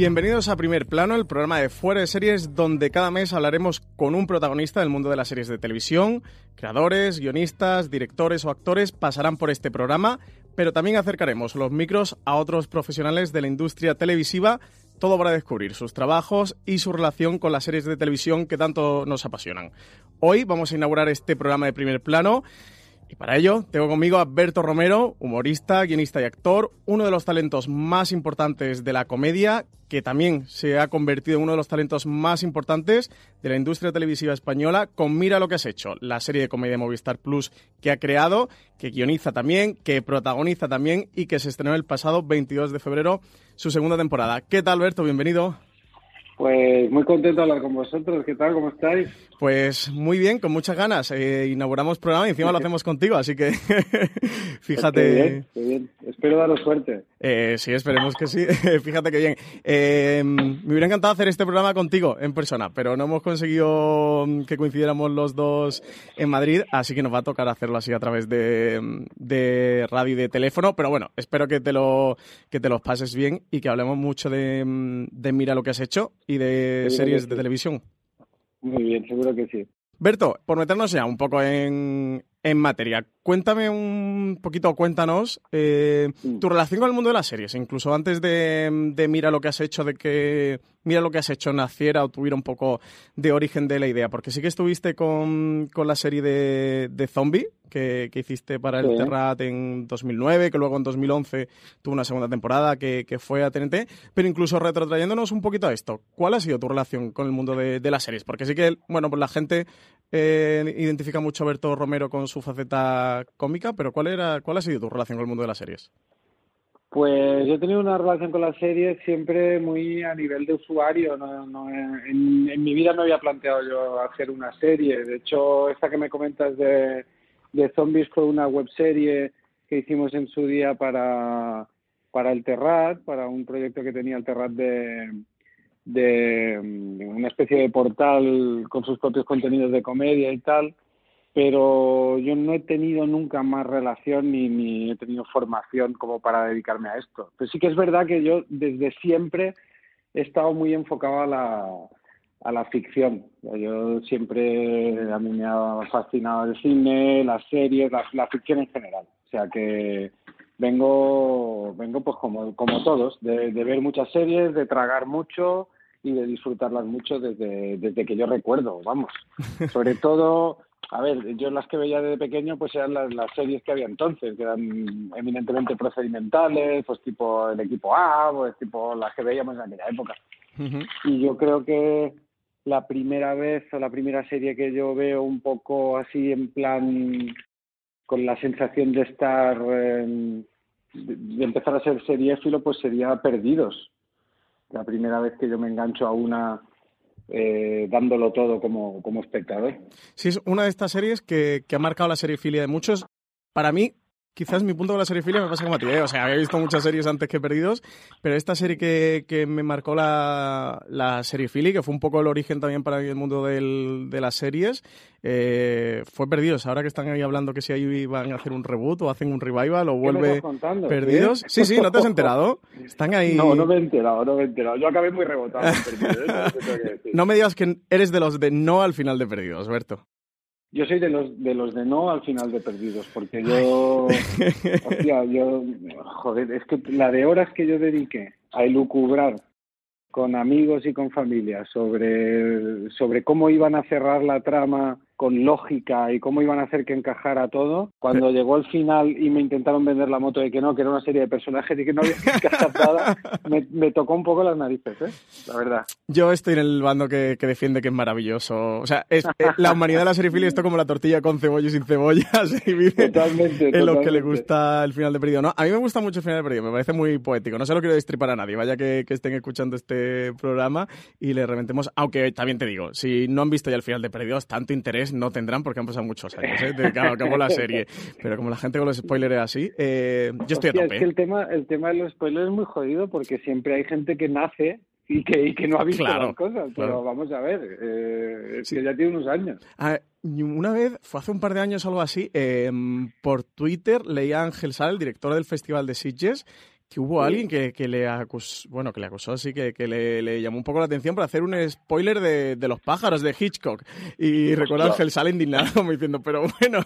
Bienvenidos a Primer Plano, el programa de Fuera de Series, donde cada mes hablaremos con un protagonista del mundo de las series de televisión. Creadores, guionistas, directores o actores pasarán por este programa, pero también acercaremos los micros a otros profesionales de la industria televisiva, todo para descubrir sus trabajos y su relación con las series de televisión que tanto nos apasionan. Hoy vamos a inaugurar este programa de Primer Plano. Y para ello tengo conmigo a Berto Romero, humorista, guionista y actor, uno de los talentos más importantes de la comedia, que también se ha convertido en uno de los talentos más importantes de la industria televisiva española, con Mira lo que has hecho, la serie de comedia Movistar Plus que ha creado, que guioniza también, que protagoniza también y que se estrenó el pasado 22 de febrero su segunda temporada. ¿Qué tal, Berto? Bienvenido. Pues muy contento de hablar con vosotros. ¿Qué tal? ¿Cómo estáis? Pues muy bien, con muchas ganas. Eh, inauguramos programa y encima lo hacemos contigo, así que fíjate. Qué bien, qué bien. Espero daros suerte. Eh, sí, esperemos que sí. fíjate que bien. Eh, me hubiera encantado hacer este programa contigo en persona, pero no hemos conseguido que coincidiéramos los dos en Madrid, así que nos va a tocar hacerlo así a través de, de radio y de teléfono. Pero bueno, espero que te lo que te los pases bien y que hablemos mucho de, de mira lo que has hecho y de series de sí. televisión. Muy bien, seguro que sí. Berto, por meternos ya un poco en, en materia, cuéntame un poquito, cuéntanos eh, Mm. tu relación con el mundo de las series, incluso antes de, de Mira lo que has hecho, de que Mira lo que has hecho naciera o tuviera un poco de origen de la idea, porque sí que estuviste con, con la serie de, de Zombie que, que hiciste para el Sí. Terrat en 2009, que luego en 2011 tuvo una segunda temporada que, que fue a TNT, pero incluso retrotrayéndonos un poquito a esto, ¿cuál ha sido tu relación con el mundo de, de las series? Porque sí que, bueno, pues la gente eh, identifica mucho a Berto Romero con su faceta cómica, pero ¿cuál, era, ¿cuál ha sido tu relación con el mundo de las series? Pues yo he tenido una relación con las series siempre muy a nivel de usuario. No, no, en, mi vida me había planteado yo hacer una serie. De hecho, esta que me comentas de, de zombies fue una webserie que hicimos en su día para, para el Terrat, para un proyecto que tenía el Terrat de, de una especie de portal con sus propios contenidos de comedia y tal. Pero yo no he tenido nunca más relación ni, ni he tenido formación como para dedicarme a esto. Pero sí que es verdad que yo desde siempre he estado muy enfocado a la, a la ficción. Yo siempre, a mí me ha fascinado el cine, las series, la, la ficción en general. O sea que vengo, vengo pues como, como todos, de, de ver muchas series, de tragar mucho y de disfrutarlas mucho desde, desde que yo recuerdo, vamos. Sobre todo, a ver, yo las que veía desde pequeño pues eran las, las series que había entonces, que eran eminentemente procedimentales, pues tipo el equipo A, pues tipo las que veíamos en aquella época. Y yo creo que la primera vez o la primera serie que yo veo un poco así en plan con la sensación de estar eh, de, de empezar a ser seriéfilo pues sería Perdidos la primera vez que yo me engancho a una eh, dándolo todo como, como espectador. Sí, es una de estas series que, que ha marcado la seriefilia de muchos. Para mí, quizás mi punto de la seriefilia me pasa como a ti, ¿eh? o sea, había visto muchas series antes que Perdidos, pero esta serie que, que me marcó la, la seriefilia, que fue un poco el origen también para el mundo del, de las series, eh, fue Perdidos. Ahora que están ahí hablando que si ahí van a hacer un reboot o hacen un revival o ¿Qué me vuelve contando? Perdidos. Sí, sí, ¿no te has enterado? Están ahí... No, no me he enterado, no me he enterado. Yo acabé muy rebotado Perdidos. No me digas que eres de los de no al final de Perdidos, Berto. Yo soy de los de los de no al final de perdidos, porque yo, hostia, yo, joder, es que la de horas que yo dediqué a elucubrar con amigos y con familia sobre, sobre cómo iban a cerrar la trama con lógica y cómo iban a hacer que encajara todo. Cuando llegó el final y me intentaron vender la moto de que no, que era una serie de personajes y que no había que encajar nada, me, tocó un poco las narices, ¿eh? la verdad. Yo estoy en el bando que, defiende que es maravilloso. O sea, es, eh, la humanidad de la serie Philly esto como la tortilla con cebolla y sin cebollas. Y totalmente, en lo que le gusta el final de Perdido. No, a mí me gusta mucho el final de Perdido, me parece muy poético. No se lo quiero destripar a nadie, vaya que, estén escuchando este programa y le reventemos. Aunque también te digo, si no han visto ya el final de Perdidos, tanto interés no tendrán porque han pasado muchos años ¿eh? de que acabó la serie. Pero como la gente con los spoilers es así, eh, yo estoy a tope. Es que el tema, el tema de los spoilers es muy jodido porque siempre hay gente que nace y que, y que no ha visto las cosas. Pero vamos a ver, eh, que ya tiene unos años. una vez, fue hace un par de años algo así, eh, por Twitter leía a Ángel Sal, el director del Festival de Sitges, que hubo alguien que, que, le acusó, bueno, que le acusó así, que, que le, le, llamó un poco la atención para hacer un spoiler de, de los pájaros de Hitchcock. Y recuerdo a Ángel sale indignado diciendo, pero bueno,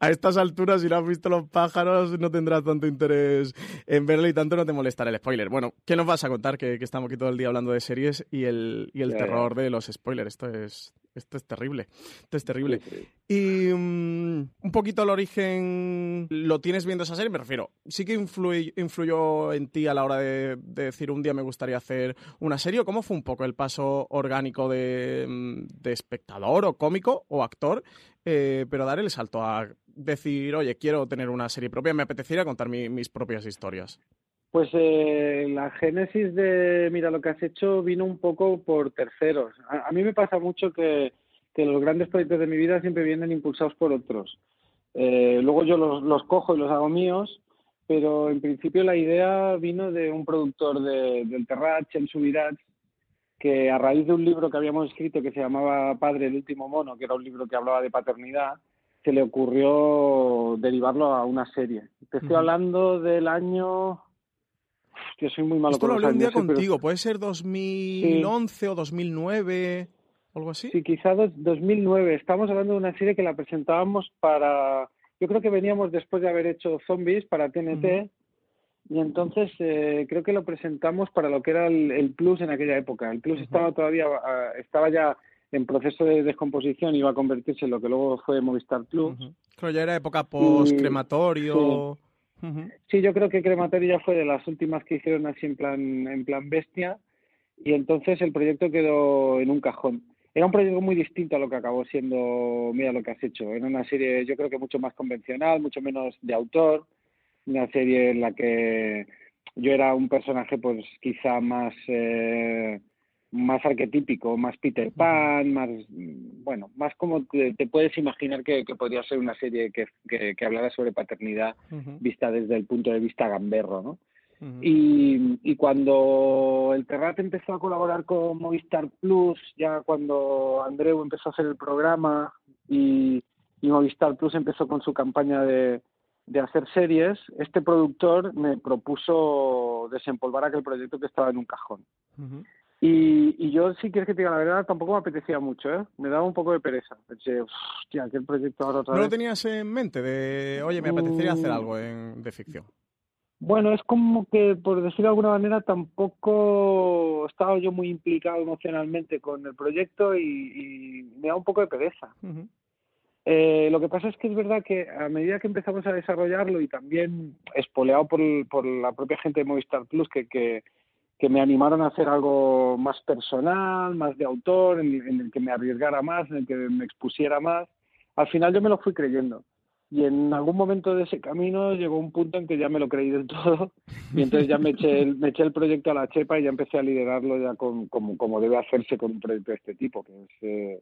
a estas alturas si no has visto los pájaros no tendrás tanto interés en verlo y tanto no te molestará el spoiler. Bueno, ¿qué nos vas a contar? Que, que estamos aquí todo el día hablando de series y el, y el terror de los spoilers. Esto es, esto es terrible. Esto es terrible. Y mm, un poquito el origen, ¿lo tienes viendo esa serie? Me refiero, sí que influyó en ti a la hora de, decir un día me gustaría hacer una serie. ¿Cómo fue un poco el paso orgánico de, mm, espectador o cómico o actor? Eh, pero dar el salto a decir, oye, quiero tener una serie propia, me apetecería contar mis propias historias. Pues eh, la génesis de Mira lo que has hecho vino un poco por terceros. A, mí me pasa mucho que, los grandes proyectos de mi vida siempre vienen impulsados por otros. Eh, luego yo los, cojo y los hago míos, pero en principio la idea vino de un productor de, del Terrat, en Subirats, que a raíz de un libro que habíamos escrito que se llamaba Padre el último mono, que era un libro que hablaba de paternidad, se le ocurrió derivarlo a una serie. Te estoy hablando del año yo soy muy malo Esto lo hablé un día contigo, ¿puede ser 2011 o 2009? ¿Algo así? Sí, quizá 2009. Estamos hablando de una serie que la presentábamos para... Yo creo que veníamos después de haber hecho Zombies para TNT y entonces eh, creo que lo presentamos para lo que era el, Plus en aquella época. El Plus estaba todavía, ah, estaba ya en proceso de descomposición, iba a convertirse en lo que luego fue Movistar Plus. Creo ya era época post-crematorio. Sí, yo creo que Crematorio ya fue de las últimas que hicieron así en plan, en plan bestia y entonces el proyecto quedó en un cajón. Era un proyecto muy distinto a lo que acabó siendo, mira lo que has hecho. Era una serie yo creo que mucho más convencional, mucho menos de autor, una serie en la que yo era un personaje pues quizá más eh, más arquetípico, más Peter Pan, más, bueno, más como te, puedes imaginar que, podría ser una serie que, que, hablara sobre paternidad vista desde el punto de vista gamberro, ¿no? y, y, cuando el Terrat empezó a colaborar con Movistar Plus, ya cuando Andreu empezó a hacer el programa y, y Movistar Plus empezó con su campaña de, de hacer series, este productor me propuso desempolvar aquel proyecto que estaba en un cajón. Y, y yo, si quieres que te diga la verdad, tampoco me apetecía mucho, ¿eh? Me daba un poco de pereza. Pensé, hostia, aquel proyecto ahora otra ¿No vez. lo tenías en mente de, oye, me apetecería hacer algo en, de ficción? Bueno, es como que, por decirlo de alguna manera, tampoco estaba yo muy implicado emocionalmente con el proyecto y, me da un poco de pereza. eh, lo que pasa es que es verdad que a medida que empezamos a desarrollarlo y también espoleado por, por la propia gente de Movistar Plus, que, que que me animaron a hacer algo más personal, más de autor, en, el que me arriesgara más, en el que me expusiera más. Al final yo me lo fui creyendo. Y en algún momento de ese camino llegó un punto en que ya me lo creí del todo y entonces ya me eché el, proyecto a la chepa y ya empecé a liderarlo ya como, debe hacerse con un proyecto de este tipo, eh,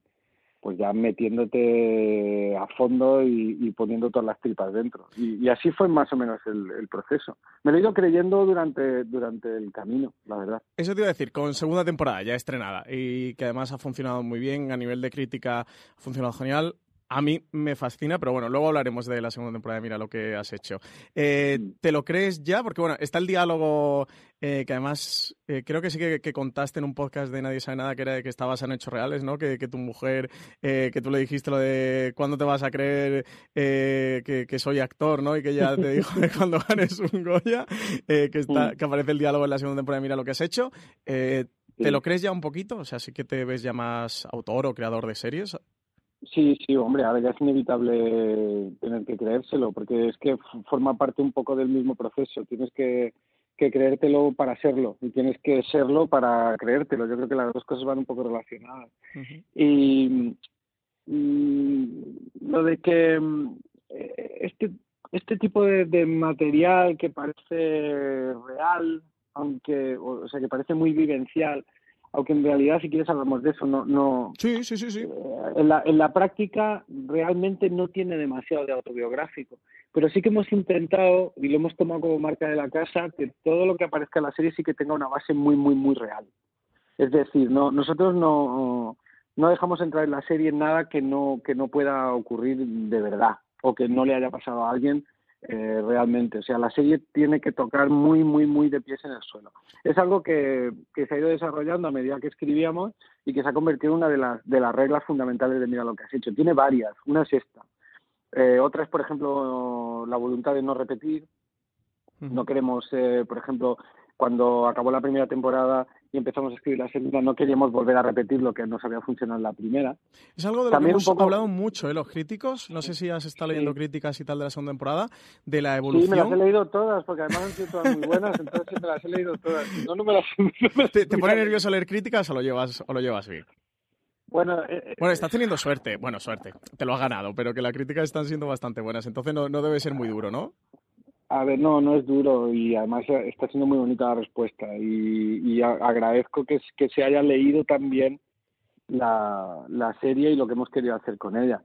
pues ya metiéndote a fondo y, poniendo todas las tripas dentro. Y, así fue más o menos el, proceso. Me lo he ido creyendo durante, durante el camino, la verdad. Eso te iba a decir, con segunda temporada ya estrenada y que además ha funcionado muy bien, a nivel de crítica ha funcionado genial a mí me fascina, pero bueno, luego hablaremos de la segunda temporada, mira lo que has hecho. Eh, mm. ¿Te lo crees ya? Porque bueno, está el diálogo eh, que además eh, creo que sí que, contaste en un podcast de Nadie sabe nada que era que estabas en hechos reales, ¿no? Que, tu mujer, que tú le dijiste lo de cuándo te vas a creer que, soy actor, ¿no? Y que ella te dijo de cuando ganes un Goya, que, está, mm. que aparece el diálogo en la segunda temporada, mira lo que has hecho. ¿Te lo crees ya un poquito? O sea, sí que te ves ya más autor o creador de series. Sí, sí, hombre, ahora ya es inevitable tener que creérselo, porque es que forma parte un poco del mismo proceso. Tienes que, que creértelo para serlo y tienes que serlo para creértelo. Yo creo que las dos cosas van un poco relacionadas. Y lo de que mm, este, este tipo de, de, material que parece real, aunque, o sea, que parece muy vivencial, aunque en realidad si quieres hablamos de eso, no, no sí, sí, sí, sí. Eh, en, la, en la práctica realmente no tiene demasiado de autobiográfico, pero sí que hemos intentado y lo hemos tomado como marca de la casa que todo lo que aparezca en la serie sí que tenga una base muy, muy, muy real. Es decir, no, nosotros no, no dejamos entrar en la serie nada que no, que no pueda ocurrir de verdad o que no le haya pasado a alguien eh, realmente. O sea, la serie tiene que tocar muy, muy, muy de pies en el suelo. Es algo que, que se ha ido desarrollando a medida que escribíamos y que se ha convertido en una de las, de las reglas fundamentales de Mira lo que has hecho. Tiene varias. Una es esta. Eh, otra es, por ejemplo, la voluntad de no repetir. No queremos, eh, por ejemplo, cuando acabó la primera temporada y empezamos a escribir la segunda, no queríamos volver a repetir lo que nos había funcionado en la primera. Es algo de lo que hemos hablado mucho, ¿eh? los críticos, no sé si has estado leyendo críticas y tal de la segunda temporada, de la evolución. Sí, me las he leído todas, porque además han sido todas muy buenas, entonces me las he leído todas. no, no me las... ¿Te, ¿Te, pone nervioso leer críticas o lo llevas, o lo llevas bien? Bueno, eh, eh, bueno, estás teniendo suerte. Bueno, suerte. Te lo has ganado, pero que las críticas están siendo bastante buenas. Entonces no, no debe ser muy duro, ¿no? A ver, no, no es duro y además está siendo muy bonita la respuesta y, y agradezco que, que se haya leído también la, la serie y lo que hemos querido hacer con ella.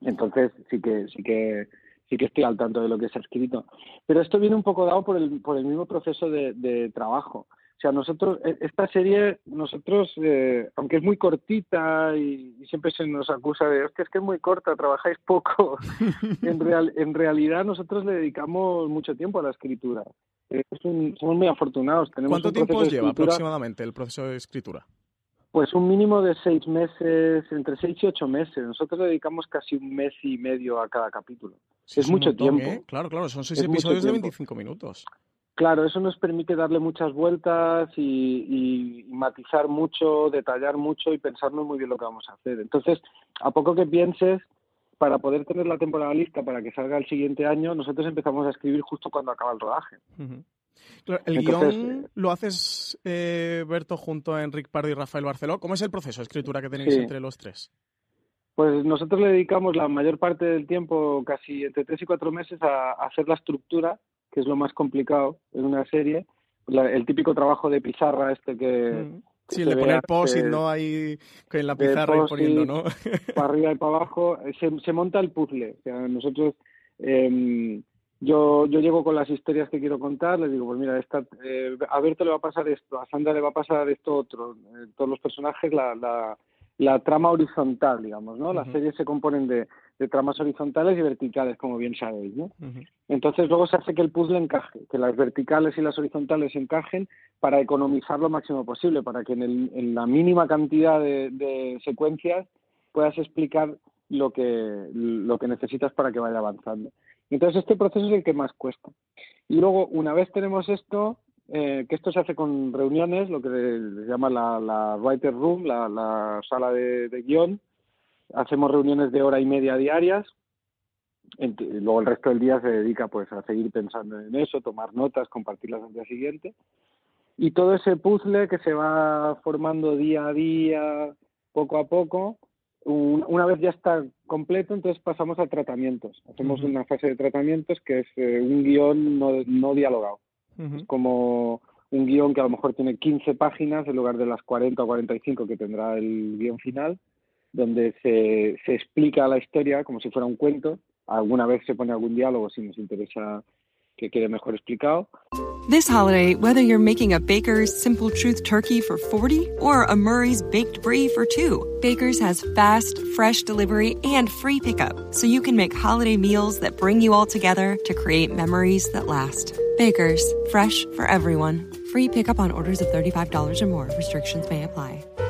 Entonces sí que sí que sí que estoy al tanto de lo que se ha escrito. Pero esto viene un poco dado por el, por el mismo proceso de, de trabajo. O sea, nosotros, e, esta serie, nosotros, eh, aunque es muy cortita y, siempre se nos acusa de, es que es que es muy corta, trabajáis poco, en, real, en realidad nosotros le dedicamos mucho tiempo a la escritura. somos muy afortunados. Tenemos ¿Cuánto tiempo lleva aproximadamente el proceso de escritura? Pues un mínimo de seis meses, entre seis y ocho meses. Nosotros le dedicamos casi un mes y medio a cada capítulo. es, mucho tiempo. ¿eh? Claro, claro, son seis episodios de 25 minutos. Claro, eso nos permite darle muchas vueltas y, matizar mucho, detallar mucho y pensarnos muy bien lo que vamos a hacer. Entonces, a poco que pienses, para poder tener la temporada lista para que salga el siguiente año, nosotros empezamos a escribir justo cuando acaba el rodaje. el guion lo haces, eh, Berto, junto a Enric Pardo y Rafael Barceló. ¿Cómo es el proceso de escritura que tenéis entre los tres? Pues nosotros le dedicamos la mayor parte del tiempo, casi entre tres y cuatro meses, a hacer la estructura que es lo más complicado en una serie, el típico trabajo de pizarra este que... Mm. Sí, de poner post ¿no? Ahí en la pizarra y poniendo, ¿no? para arriba y para abajo. Se, se monta el puzzle. O sea, nosotros... Eh, yo, yo llego con las historias que quiero contar, les digo, pues mira, esta, eh, a Berto le va a pasar esto, a Sandra le va a pasar esto otro. Eh, todos los personajes, la, la, la trama horizontal, digamos, ¿no? Las series se componen de, de, tramas horizontales y verticales, como bien sabéis, ¿no? Entonces luego se hace que el puzzle encaje, que las verticales y las horizontales encajen para economizar lo máximo posible, para que en, el, en la mínima cantidad de, de, secuencias puedas explicar lo que, lo que necesitas para que vaya avanzando. Entonces este proceso es el que más cuesta. Y luego, una vez tenemos esto, eh, que esto se hace con reuniones, lo que se llama la, la writer room, la, la sala de, de, guion. Hacemos reuniones de hora y media diarias. luego el resto del día se dedica pues a seguir pensando en eso, tomar notas, compartirlas al día siguiente. Y todo ese puzzle que se va formando día a día, poco a poco, una vez ya está completo, entonces pasamos a tratamientos. Hacemos una fase de tratamientos que es eh, un guion no, no dialogado como un guion que a lo mejor tiene 15 páginas en lugar de las 40 o 45 que tendrá el guion final, donde se, se explica la historia como si fuera un cuento. Alguna vez se pone algún diálogo si nos interesa que quede mejor explicado. This holiday, whether you're making a Baker's Simple Truth turkey for 40 or a Murray's Baked Brie for 2, Baker's has fast, fresh delivery and free pickup, so you can make holiday meals that bring you all together to create memories that last. Baker's, fresh for everyone. Free pickup on orders of $35 or more. Restrictions may apply.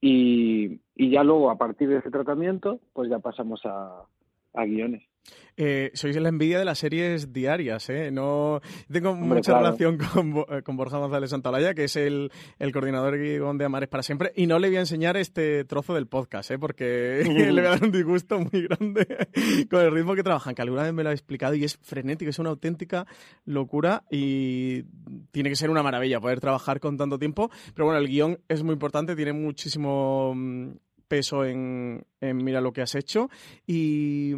Y, y ya luego, a partir de ese tratamiento, pues ya pasamos a, a guiones. Eh, sois la envidia de las series diarias, ¿eh? No tengo mucha relación con, eh, con, Borja González Santalaya, que es el, el coordinador guion de Amares para siempre, y no le voy a enseñar este trozo del podcast, ¿eh? Porque le voy a dar un disgusto muy grande con el ritmo que trabajan, que alguna vez me lo ha explicado y es frenético, es una auténtica locura y tiene que ser una maravilla poder trabajar con tanto tiempo, pero bueno, el guion es muy importante, tiene muchísimo mm, peso en, en mira lo que has hecho y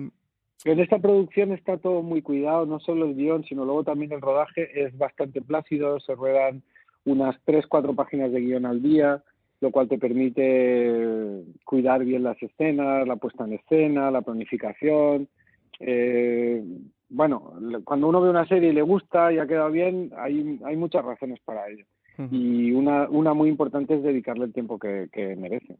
en esta producción está todo muy cuidado, no solo el guion, sino luego también el rodaje es bastante plácido, se ruedan unas tres, cuatro páginas de guion al día, lo cual te permite cuidar bien las escenas, la puesta en escena, la planificación. Eh, bueno, cuando uno ve una serie y le gusta y ha quedado bien, hay, hay muchas razones para ello y una, una muy importante es dedicarle el tiempo que, merece.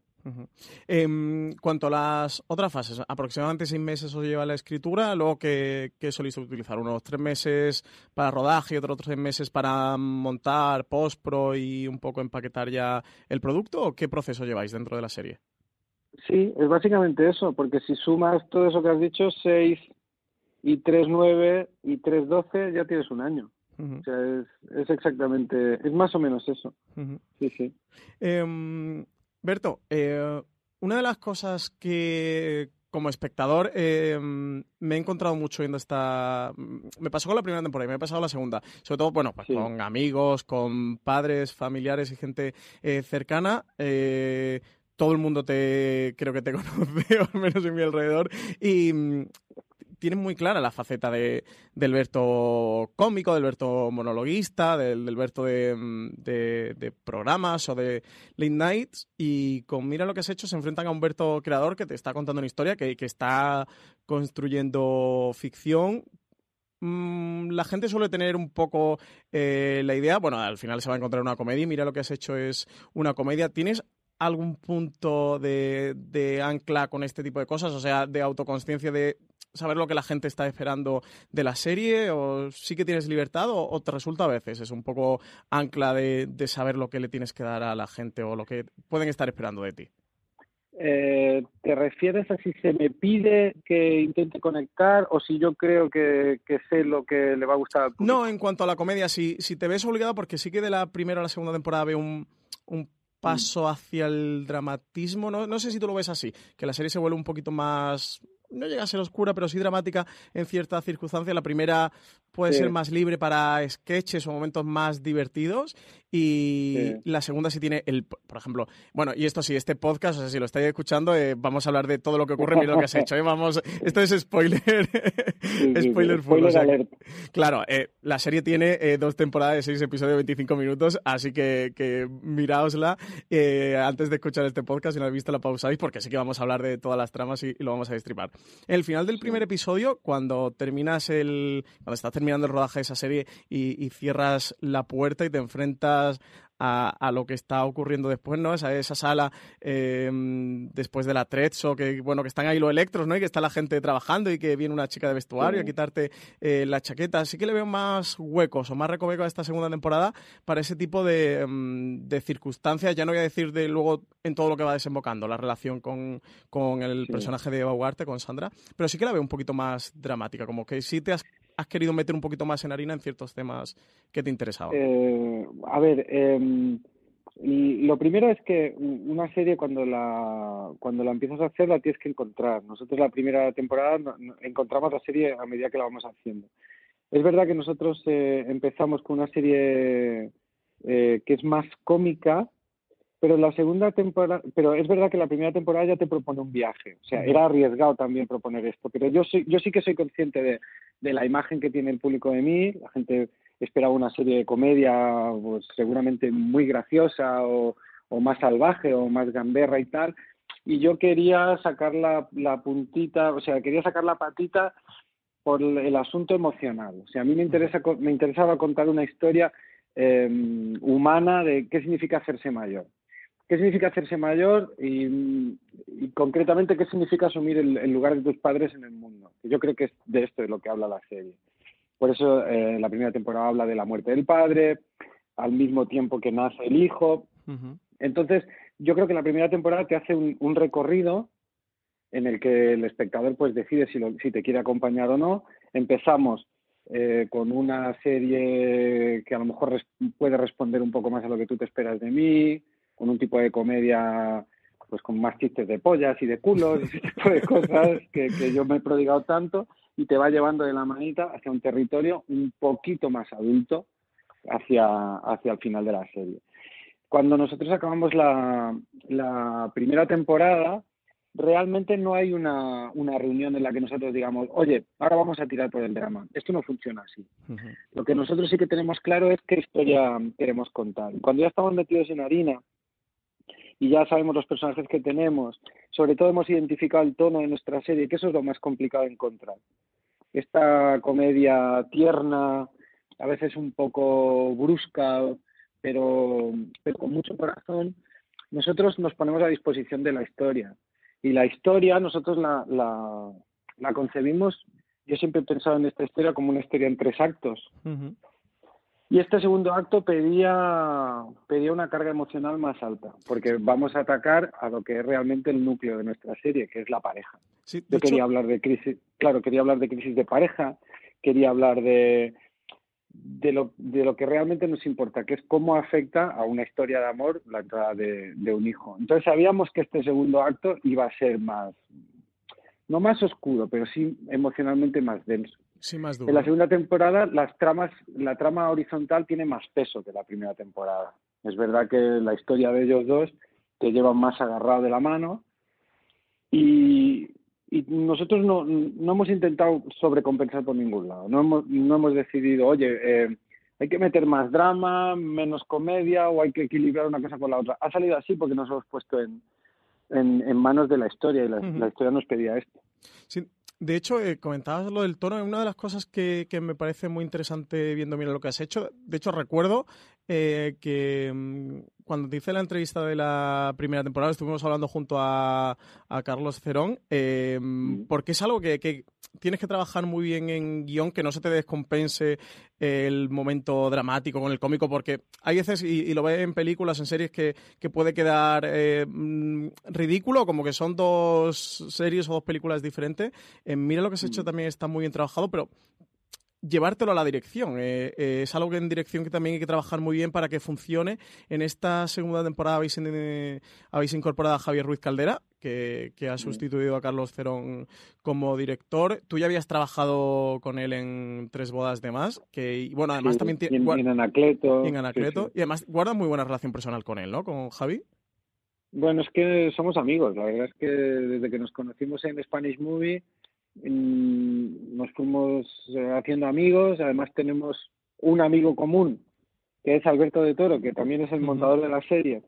En cuanto a las otras fases, aproximadamente seis meses os lleva la escritura, luego que, que solís utilizar unos tres meses para rodaje y otros tres meses para montar post-pro y un poco empaquetar ya el producto, ¿o qué proceso lleváis dentro de la serie? Sí, es básicamente eso, porque si sumas todo eso que has dicho, seis y tres nueve y tres doce, ya tienes un año. O sea, es, exactamente, es más o menos eso. Sí, sí. Em, Berto, eh, una de las cosas que como espectador em, me he encontrado mucho viendo esta... Me pasó con la primera temporada y me ha pasado la segunda. Sobre todo, bueno, pues con amigos, con padres, familiares y gente eh, cercana. Eh, todo el mundo te creo que te conoce, o al menos en mi alrededor. Y tienen muy clara la faceta de, del Berto cómico, del Berto monologuista, del, del Berto mm, de, de, programas o de late nights. Y con Mira lo que has hecho se enfrentan a un Berto creador que te está contando una historia, que, que está construyendo ficción mm, la gente suele tener un poco eh, la idea, bueno, al final se va a encontrar una comedia y mira lo que has hecho es una comedia. ¿Tienes algún punto de, de ancla con este tipo de cosas? O sea, de autoconsciencia de saber lo que la gente está esperando de la serie o sí que tienes libertad o, te resulta a veces es un poco ancla de, saber lo que le tienes que dar a la gente o lo que pueden estar esperando de ti? Eh, ¿Te refieres a si se me pide que intente conectar o si yo creo que, sé lo que le va a gustar al No, en cuanto a la comedia, si, si te ves obligado, porque sí que de la primera a la segunda temporada veo un, un paso hacia el dramatismo. No, no sé si tú lo ves así, que la serie se vuelve un poquito más no llega a ser oscura, pero sí dramática en ciertas circunstancias. La primera puede ser más libre para sketches o momentos más divertidos y la segunda sí tiene el, por ejemplo, bueno, y esto sí, este podcast, o sea, si lo estáis escuchando, eh, vamos a hablar de todo lo que ocurre, mira lo que has hecho, ¿eh? vamos, esto es spoiler, spoiler full. claro, eh, la serie tiene eh, dos temporadas de seis episodios de 25 minutos, así que, que miraosla antes de escuchar este podcast, si no habéis visto la pausáis, porque sí que vamos a hablar de todas las tramas y, lo vamos a destripar. El final del primer episodio, cuando terminas el, cuando estás terminando el rodaje de esa serie y, y cierras la puerta y te enfrentas a, lo que está ocurriendo después, ¿no? Esa, esa sala em, después de la Trezzo, que bueno, que están ahí los electros, ¿no? Y que está la gente trabajando y que viene una chica de vestuario a quitarte eh, la chaqueta. Sí que le veo más huecos o más recovecos a esta segunda temporada para ese tipo de, em, de, circunstancias. Ya no voy a decir de luego en todo lo que va desembocando, la relación con, con el personaje de Eva Huarte, con Sandra, pero sí que la veo un poquito más dramática, como que sí te has has querido meter un poquito más en harina en ciertos temas que te interesaban? Eh, a ver, eh, lo primero es que una serie cuando la cuando la empiezas a hacer la tienes que encontrar. Nosotros la primera temporada encontramos la serie a medida que la vamos haciendo. Es verdad que nosotros eh, empezamos con una serie eh, que es más cómica, pero la segunda temporada, pero es verdad que la primera temporada ya te propone un viaje, o sea, era arriesgado también proponer esto, pero yo soy, yo sí que soy consciente de, de la imagen que tiene el público de mí, la gente esperaba una serie de comedia, pues seguramente muy graciosa o, o más salvaje o más gamberra y tal. Y yo quería sacar la, la puntita, o sea, quería sacar la patita por el asunto emocional. O sea, a mí me, interesa, me interesaba contar una historia eh, humana de qué significa hacerse mayor. ¿Qué significa hacerse mayor y, concretamente qué significa asumir el, lugar de tus padres en el mundo? Yo creo que es de esto de lo que habla la serie. Por eso eh, la primera temporada habla de la muerte del padre, al mismo tiempo que nace el hijo. Entonces, yo creo que la primera temporada te hace un, recorrido en el que el espectador pues decide si, si te quiere acompañar o no. Empezamos eh, con una serie que a lo mejor puede responder un poco más a lo que tú te esperas de mí, con un tipo de comedia pues con más chistes de pollas y de culos, ese tipo de cosas que, yo me he prodigado tanto y te va llevando de la manita hacia un territorio un poquito más adulto hacia, hacia el final de la serie. Cuando nosotros acabamos la, la primera temporada, realmente no hay una, una, reunión en la que nosotros digamos, oye, ahora vamos a tirar por el drama. Esto no funciona así. Lo que nosotros sí que tenemos claro es qué historia queremos contar. Cuando ya estamos metidos en harina y ya sabemos los personajes que tenemos. Sobre todo hemos identificado el tono de nuestra serie, que eso es lo más complicado de encontrar. Esta comedia tierna, a veces un poco brusca, pero, con mucho corazón, nosotros nos ponemos a disposición de la historia. Y la historia nosotros la, la, concebimos, yo siempre he pensado en esta historia como una historia en tres actos. Y este segundo acto pedía, pedía una carga emocional más alta, porque vamos a atacar a lo que es realmente el núcleo de nuestra serie, que es la pareja. Yo quería hablar de crisis, claro, quería hablar de crisis de pareja, quería hablar de, de, lo, de lo que realmente nos importa, que es cómo afecta a una historia de amor la entrada de, de un hijo. Entonces sabíamos que este segundo acto iba a ser más, no más oscuro, pero sí emocionalmente más denso. En la segunda temporada las tramas, la trama horizontal tiene más peso que la primera temporada. Es verdad que la historia de ellos dos te lleva más agarrado de la mano y, nosotros no, no, hemos intentado sobrecompensar por ningún lado. No hemos, no hemos decidido, oye, eh, hay que meter más drama, menos comedia o hay que equilibrar una cosa con la otra. Ha salido así porque nos hemos puesto en, en, manos de la historia y la, la historia nos pedía esto. Sí, de hecho, eh, comentabas lo del tono, una de las cosas que, que, me parece muy interesante viendo mira lo que has hecho. De hecho, recuerdo eh, que mm, cuando te hice la entrevista de la primera temporada estuvimos hablando junto a, Carlos Cerón, eh, porque es algo que, tienes que trabajar muy bien en guion, que no se te descompense el momento dramático con el cómico, porque hay veces, y, lo ves en películas, en series, que, puede quedar eh, mm, ridículo, como que son dos series o dos películas diferentes. mira lo que has hecho también está muy bien trabajado, pero llevártelo a la dirección. Eh, eh, es algo que en dirección que también hay que trabajar muy bien para que funcione. En esta segunda temporada habéis, habéis incorporado a Javier Ruiz Caldera, que, ha sustituido a Carlos Cerón como director. Tú ya habías trabajado con él en Tres Bodas de Más, que bueno, además también tiene... En, Anacleto. en Anacleto. Y además guarda muy buena relación personal con él, ¿no? Con Javi. Bueno, es que somos amigos. La verdad es que desde que nos conocimos en Spanish Movie nos fuimos eh, haciendo amigos, además tenemos un amigo común, que es Alberto de Toro, que también es el montador de la serie,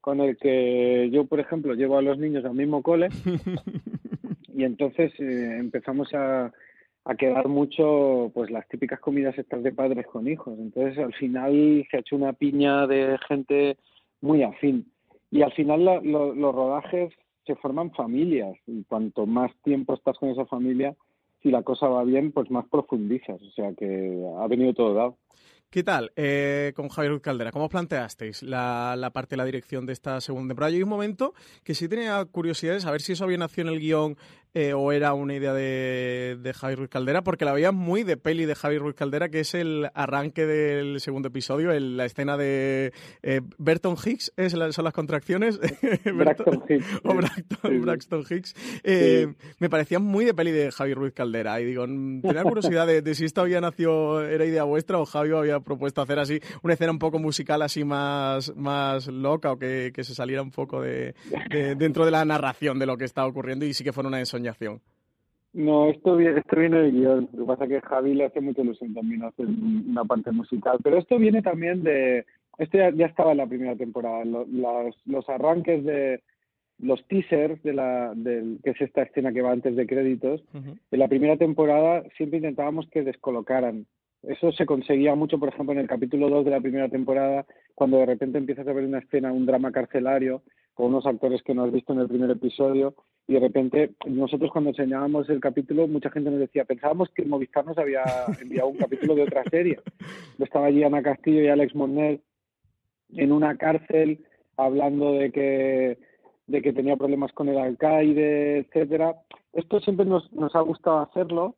con el que yo, por ejemplo, llevo a los niños al mismo cole, y entonces eh, empezamos a, a quedar mucho pues las típicas comidas estas de padres con hijos. Entonces al final se ha hecho una piña de gente muy afín. Y al final los rodajes se forman familias y cuanto más tiempo estás con esa familia, si la cosa va bien, pues más profundizas. O sea que ha venido todo dado. ¿Qué tal eh, con Javier Caldera? ¿Cómo planteasteis la, la, parte de la dirección de esta segunda temporada? Yo un momento que sí tenía curiosidad de saber si eso había nacido en el guion eh, o era una idea de, de Javier Ruiz Caldera, porque la veía muy de peli de Javier Ruiz Caldera, que es el arranque del segundo episodio, la escena de eh, Berton Hicks, ¿es son las contracciones. Braxton Hicks. o Braxton, Hicks. Eh, me parecía muy de peli de Javier Ruiz Caldera. Y digo, mm, tenía curiosidad de, si esto había nacido, era idea vuestra o Javi había propuesto hacer así una escena un poco musical, así más, más loca o que, se saliera un poco de, dentro de la narración de lo que estaba ocurriendo y sí que fuera una ensoñación no, esto, esto viene del guion. Lo que pasa es que Javi le hace mucha ilusión también hacer una parte musical. Pero esto viene también de esto ya, estaba en la primera temporada. Los, arranques de los teasers de la, del, que es esta escena que va antes de créditos, en la primera temporada siempre intentábamos que descolocaran. Eso se conseguía mucho, por ejemplo, en el capítulo 2 de la primera temporada, cuando de repente empiezas a ver una escena, un drama carcelario, con unos actores que no has visto en el primer episodio, y de repente nosotros cuando enseñábamos el capítulo mucha gente nos decía pensábamos que Movistar nos había enviado un capítulo de otra serie. Estaba allí Ana Castillo y Alex Monnet en una cárcel hablando de que de que tenía problemas con el alcaide etcétera. Esto siempre nos, nos ha gustado hacerlo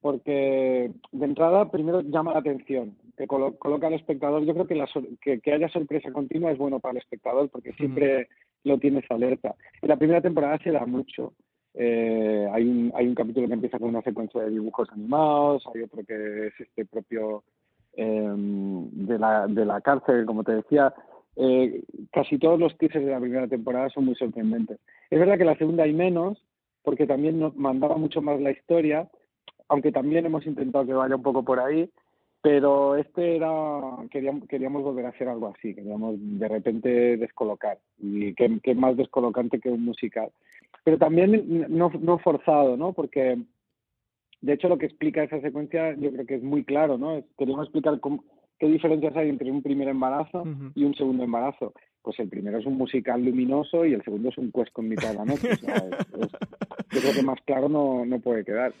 porque de entrada primero llama la atención que coloca al espectador. Yo creo que, la, que, que haya sorpresa continua es bueno para el espectador porque siempre lo tienes alerta. En la primera temporada se da mucho. Eh, hay, un, hay un capítulo que empieza con una secuencia de dibujos animados, hay otro que es este propio em, de, la, de la cárcel, como te decía. Eh, casi todos los teasers de la primera temporada son muy sorprendentes. Es verdad que la segunda hay menos, porque también nos mandaba mucho más la historia, aunque también hemos intentado que vaya un poco por ahí, pero este era queríamos, queríamos volver a hacer algo así queríamos de repente descolocar. Y qué, qué más descolocante que un musical. Pero también no, no forzado no porque de hecho lo que explica esa secuencia yo creo que es muy claro no queríamos explicar qué diferencias hay entre un primer embarazo y un segundo embarazo. Pues el primero es un musical luminoso y el segundo es un cuesco en mitad de la noche. Yo creo que más claro no, no puede quedar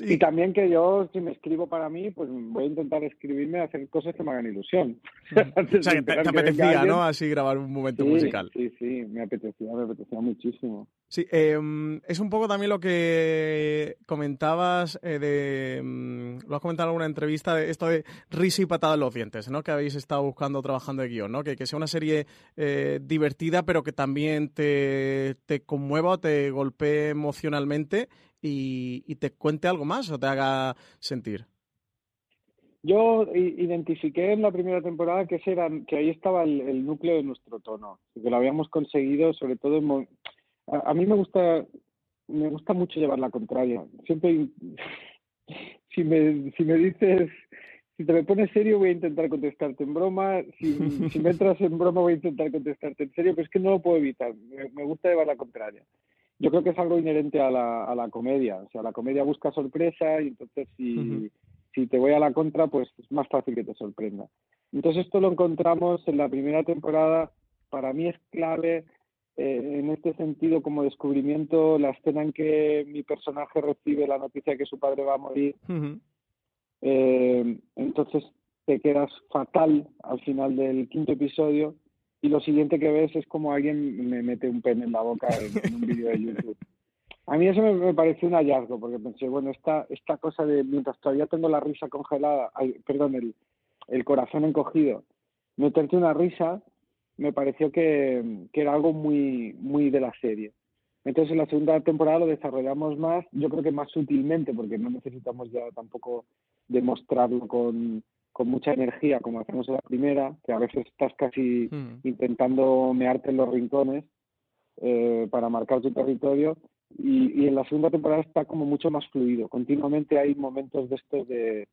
y también que yo, si me escribo para mí, pues voy a intentar escribirme, hacer cosas que me hagan ilusión. o sea, que te, apetecía, ¿no? Así grabar un momento musical. Sí, sí, me apetecía, me apetecía muchísimo. Sí, em, es un poco también lo que comentabas eh, de... Mm, lo has comentado en alguna entrevista, de esto de risa y patada en los dientes, ¿no? Que habéis estado buscando trabajando de guion, ¿no? Que, que sea una serie eh, divertida, pero que también te, te conmueva o te golpee emocionalmente y, te cuente algo más o te haga sentir? Yo identifiqué en la primera temporada que, ese era, que ahí estaba el, núcleo de nuestro tono, que lo habíamos conseguido, sobre todo en, a, mí me gusta me gusta mucho llevar la contraria. Siempre, si me, si me dices, si te me pones serio, voy a intentar contestarte en broma. Si, si me entras en broma, voy a intentar contestarte en serio, pero es que no lo puedo evitar. me gusta llevar la contraria yo creo que es algo inherente a la, a la comedia. O sea, la comedia busca sorpresa y entonces si, si te voy a la contra, pues es más fácil que te sorprenda. Entonces esto lo encontramos en la primera temporada. Para mí es clave eh, en este sentido como descubrimiento la escena en que mi personaje recibe la noticia de que su padre va a morir. eh, entonces te quedas fatal al final del quinto episodio y lo siguiente que ves es como alguien me mete un pen en la boca en, un vídeo de YouTube. A mí eso me, me, pareció un hallazgo, porque pensé, bueno, esta, esta cosa de mientras todavía tengo la risa congelada, perdón, el, el corazón encogido, meterte una risa, me pareció que, que era algo muy, muy de la serie. Entonces en la segunda temporada lo desarrollamos más, yo creo que más sutilmente, porque no necesitamos ya tampoco demostrarlo con, con mucha energía, como hacemos en la primera, que a veces estás casi hmm. intentando mearte en los rincones eh, para marcar tu territorio. Y, en la segunda temporada está como mucho más fluido. Continuamente hay momentos de estos de,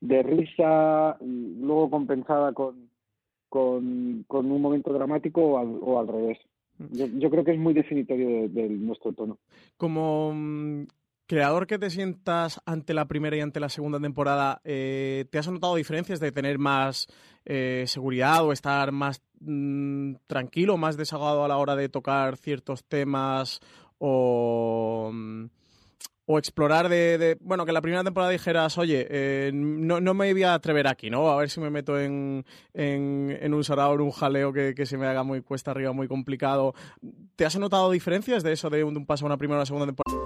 de risa, luego compensada con, con, con, un momento dramático o al, o al revés. Hmm. Yo, creo que es muy definitorio de, nuestro tono. Como mm, creador que te sientas ante la primera y ante la segunda temporada, eh, ¿te has notado diferencias de tener más eh, seguridad o estar más mm, tranquilo, más desahogado a la hora de tocar ciertos temas o, mm, o explorar de, bueno, que la primera temporada dijeras, oye, eh, no, no, me voy a atrever aquí, ¿no? A ver si me meto en, en, en un sarao, un jaleo que, que, se me haga muy cuesta arriba, muy complicado. ¿Te has notado diferencias de eso, de un, paso a una primera o una segunda temporada?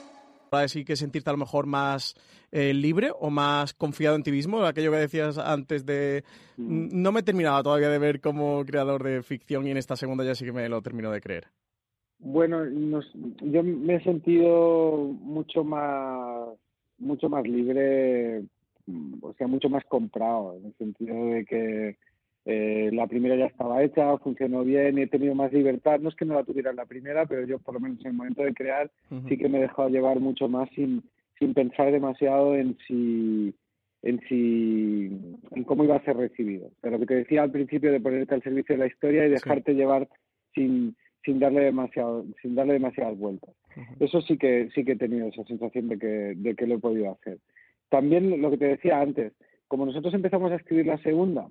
para decir que sentirte a lo mejor más eh, libre o más confiado en ti mismo, aquello que decías antes de mm. no me he terminado todavía de ver como creador de ficción y en esta segunda ya sí que me lo termino de creer. Bueno, yo me he sentido mucho más mucho más libre, mm, o sea, mucho más comprado, en el sentido de que eh, la primera ya estaba hecha, funcionó bien, he tenido más libertad. No es que no la tuviera en la primera, pero yo por lo menos en el momento de crear sí que me he dejado llevar mucho más sin, sin pensar demasiado en si en si en cómo iba a ser recibido. Pero lo que te decía al principio de ponerte al servicio de la historia y dejarte llevar sin sin darle demasiado sin darle demasiadas vueltas. Eso sí que sí que he tenido esa sensación de que de que lo he podido hacer. También lo que te decía antes, como nosotros empezamos a escribir la segunda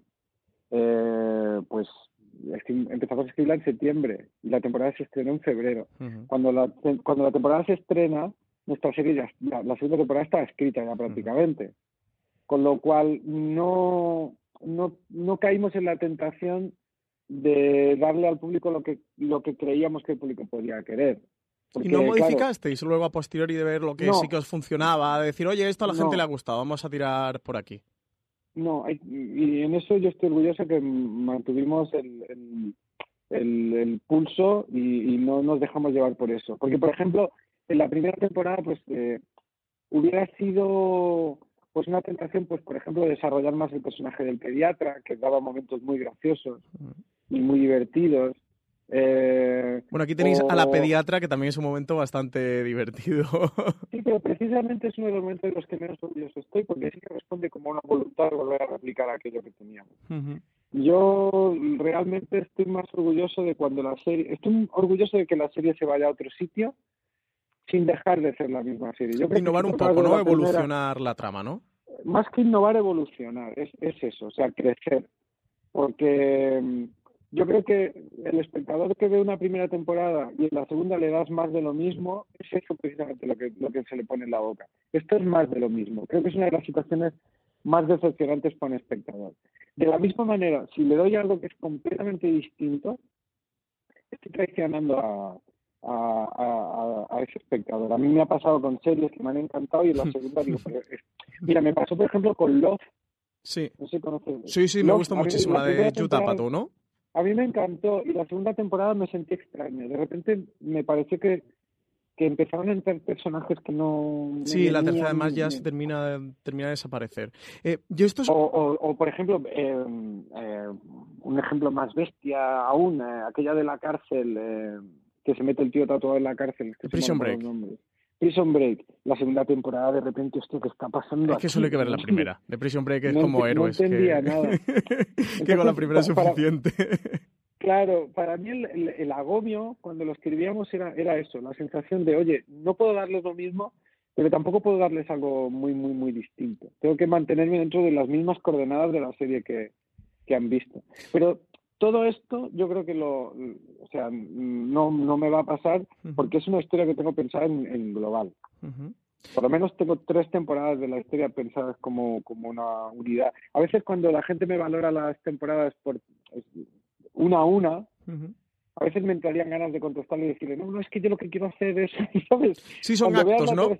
eh, pues empezamos a escribirla en septiembre y la temporada se estrenó en febrero. cuando, la, cuando la temporada se estrena, nuestra serie ya, la, segunda temporada está escrita ya prácticamente. Con lo cual no, no, no caímos en la tentación de darle al público lo que, lo que creíamos que el público podía querer. ¿Y no modificasteis luego a posteriori de ver lo que sí que os funcionaba? De decir, oye, esto a la gente le ha gustado, vamos a tirar por aquí. No, y en eso yo estoy orgulloso que mantuvimos el, el, el, pulso y, no nos dejamos llevar por eso. Porque, por ejemplo, en la primera temporada, pues eh, hubiera sido pues una tentación, pues por ejemplo, desarrollar más el personaje del pediatra, que daba momentos muy graciosos y muy divertidos. Eh, bueno, aquí tenéis a la pediatra, que también es un momento bastante divertido. Sí, pero precisamente es uno de los momentos en los que menos orgulloso estoy, porque sí que responde como una voluntad de volver a replicar aquello que teníamos. Yo realmente estoy más orgulloso de cuando la serie, estoy orgulloso de que la serie se vaya a otro sitio sin dejar de ser la misma serie. Yo innovar un poco, ¿no? Evolucionar la trama, ¿no? Más que innovar, evolucionar, es, es eso, o sea, crecer. Porque yo creo que el espectador que ve una primera temporada y en la segunda le das más de lo mismo, es eso precisamente lo que, lo que se le pone en la boca. Esto es más de lo mismo. Creo que es una de las situaciones más decepcionantes para un espectador. De la misma manera, si le doy algo que es completamente distinto, estoy traicionando a, a, a, ese espectador. A mí me ha pasado con series que me han encantado y en la segunda digo, mira, me pasó por ejemplo con Love. Sí. Sí, sí, me gusta muchísimo la de Yuta Pato, ¿no? A mí me encantó y la segunda temporada me sentí extraño. De repente me pareció que, que empezaron a entrar personajes que no... Sí, la tercera además ya se termina, termina de desaparecer. Eh, yo esto o, o, por ejemplo, eh, eh, un ejemplo más bestia aún, aquella de la cárcel, que se mete el tío tatuado en la cárcel. Que Prison Break. Prison Break, la segunda temporada, de repente, esto que está pasando? Es que suele que ver la primera. De Prison Break es como héroes. No entendía nada. que con la primera es suficiente. claro, para mí el, agobio, cuando lo escribíamos, era, era eso, la sensación de, oye, no puedo darles lo mismo, pero tampoco puedo darles algo muy, muy, muy distinto. Tengo que mantenerme dentro de las mismas coordenadas de la serie que, que han visto. Pero todo esto yo creo que lo, o sea, no, no me va a pasar porque es una historia que tengo pensada en, global. Por lo menos tengo tres temporadas de la historia pensadas como, como una unidad. A veces cuando la gente me valora las temporadas por una a una, a veces me entrarían ganas de contestarle y decirle, no, no, es que yo lo que quiero hacer es, ¿sabes? Sí, son actos, ¿no?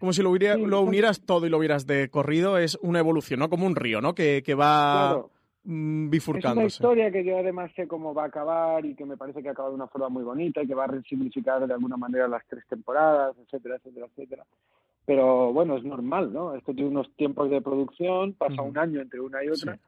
como si lo, lo unieras todo y lo vieras de corrido, es una evolución, ¿no? Como un río, ¿no? Que, que va bifurcándose. Mm, es una historia que yo además sé cómo va a acabar y que me parece que acaba de una forma muy bonita y que va a resignificar de alguna manera las tres temporadas, etcétera, etcétera, etcétera. Pero bueno, es normal, ¿no? Esto tiene unos tiempos de producción, pasa un año entre una y otra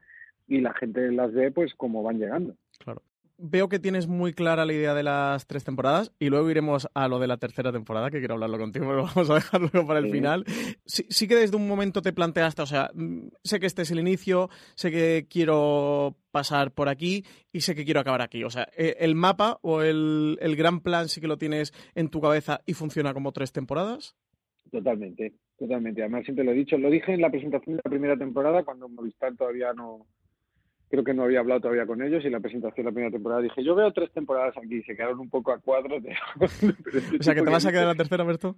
y la gente las ve pues como van llegando. Claro veo que tienes muy clara la idea de las tres temporadas y luego iremos a lo de la tercera temporada, que quiero hablarlo contigo, pero vamos a dejarlo para el final. Sí, que desde un momento te planteaste, o sea, mm, sé que este es el inicio, sé que quiero pasar por aquí y sé que quiero acabar aquí. O sea, e, ¿el mapa o el, el gran plan sí que lo tienes en tu cabeza y funciona como tres temporadas? Totalmente, totalmente. Además, siempre lo he dicho. Lo dije en la presentación de la primera temporada, cuando Movistar todavía no. Creo que no había hablado todavía con ellos y la presentación de la primera temporada dije, yo veo tres temporadas aquí, se quedaron un poco a cuadros. De... o sea, que te vas a quedar en la tercera, Berto.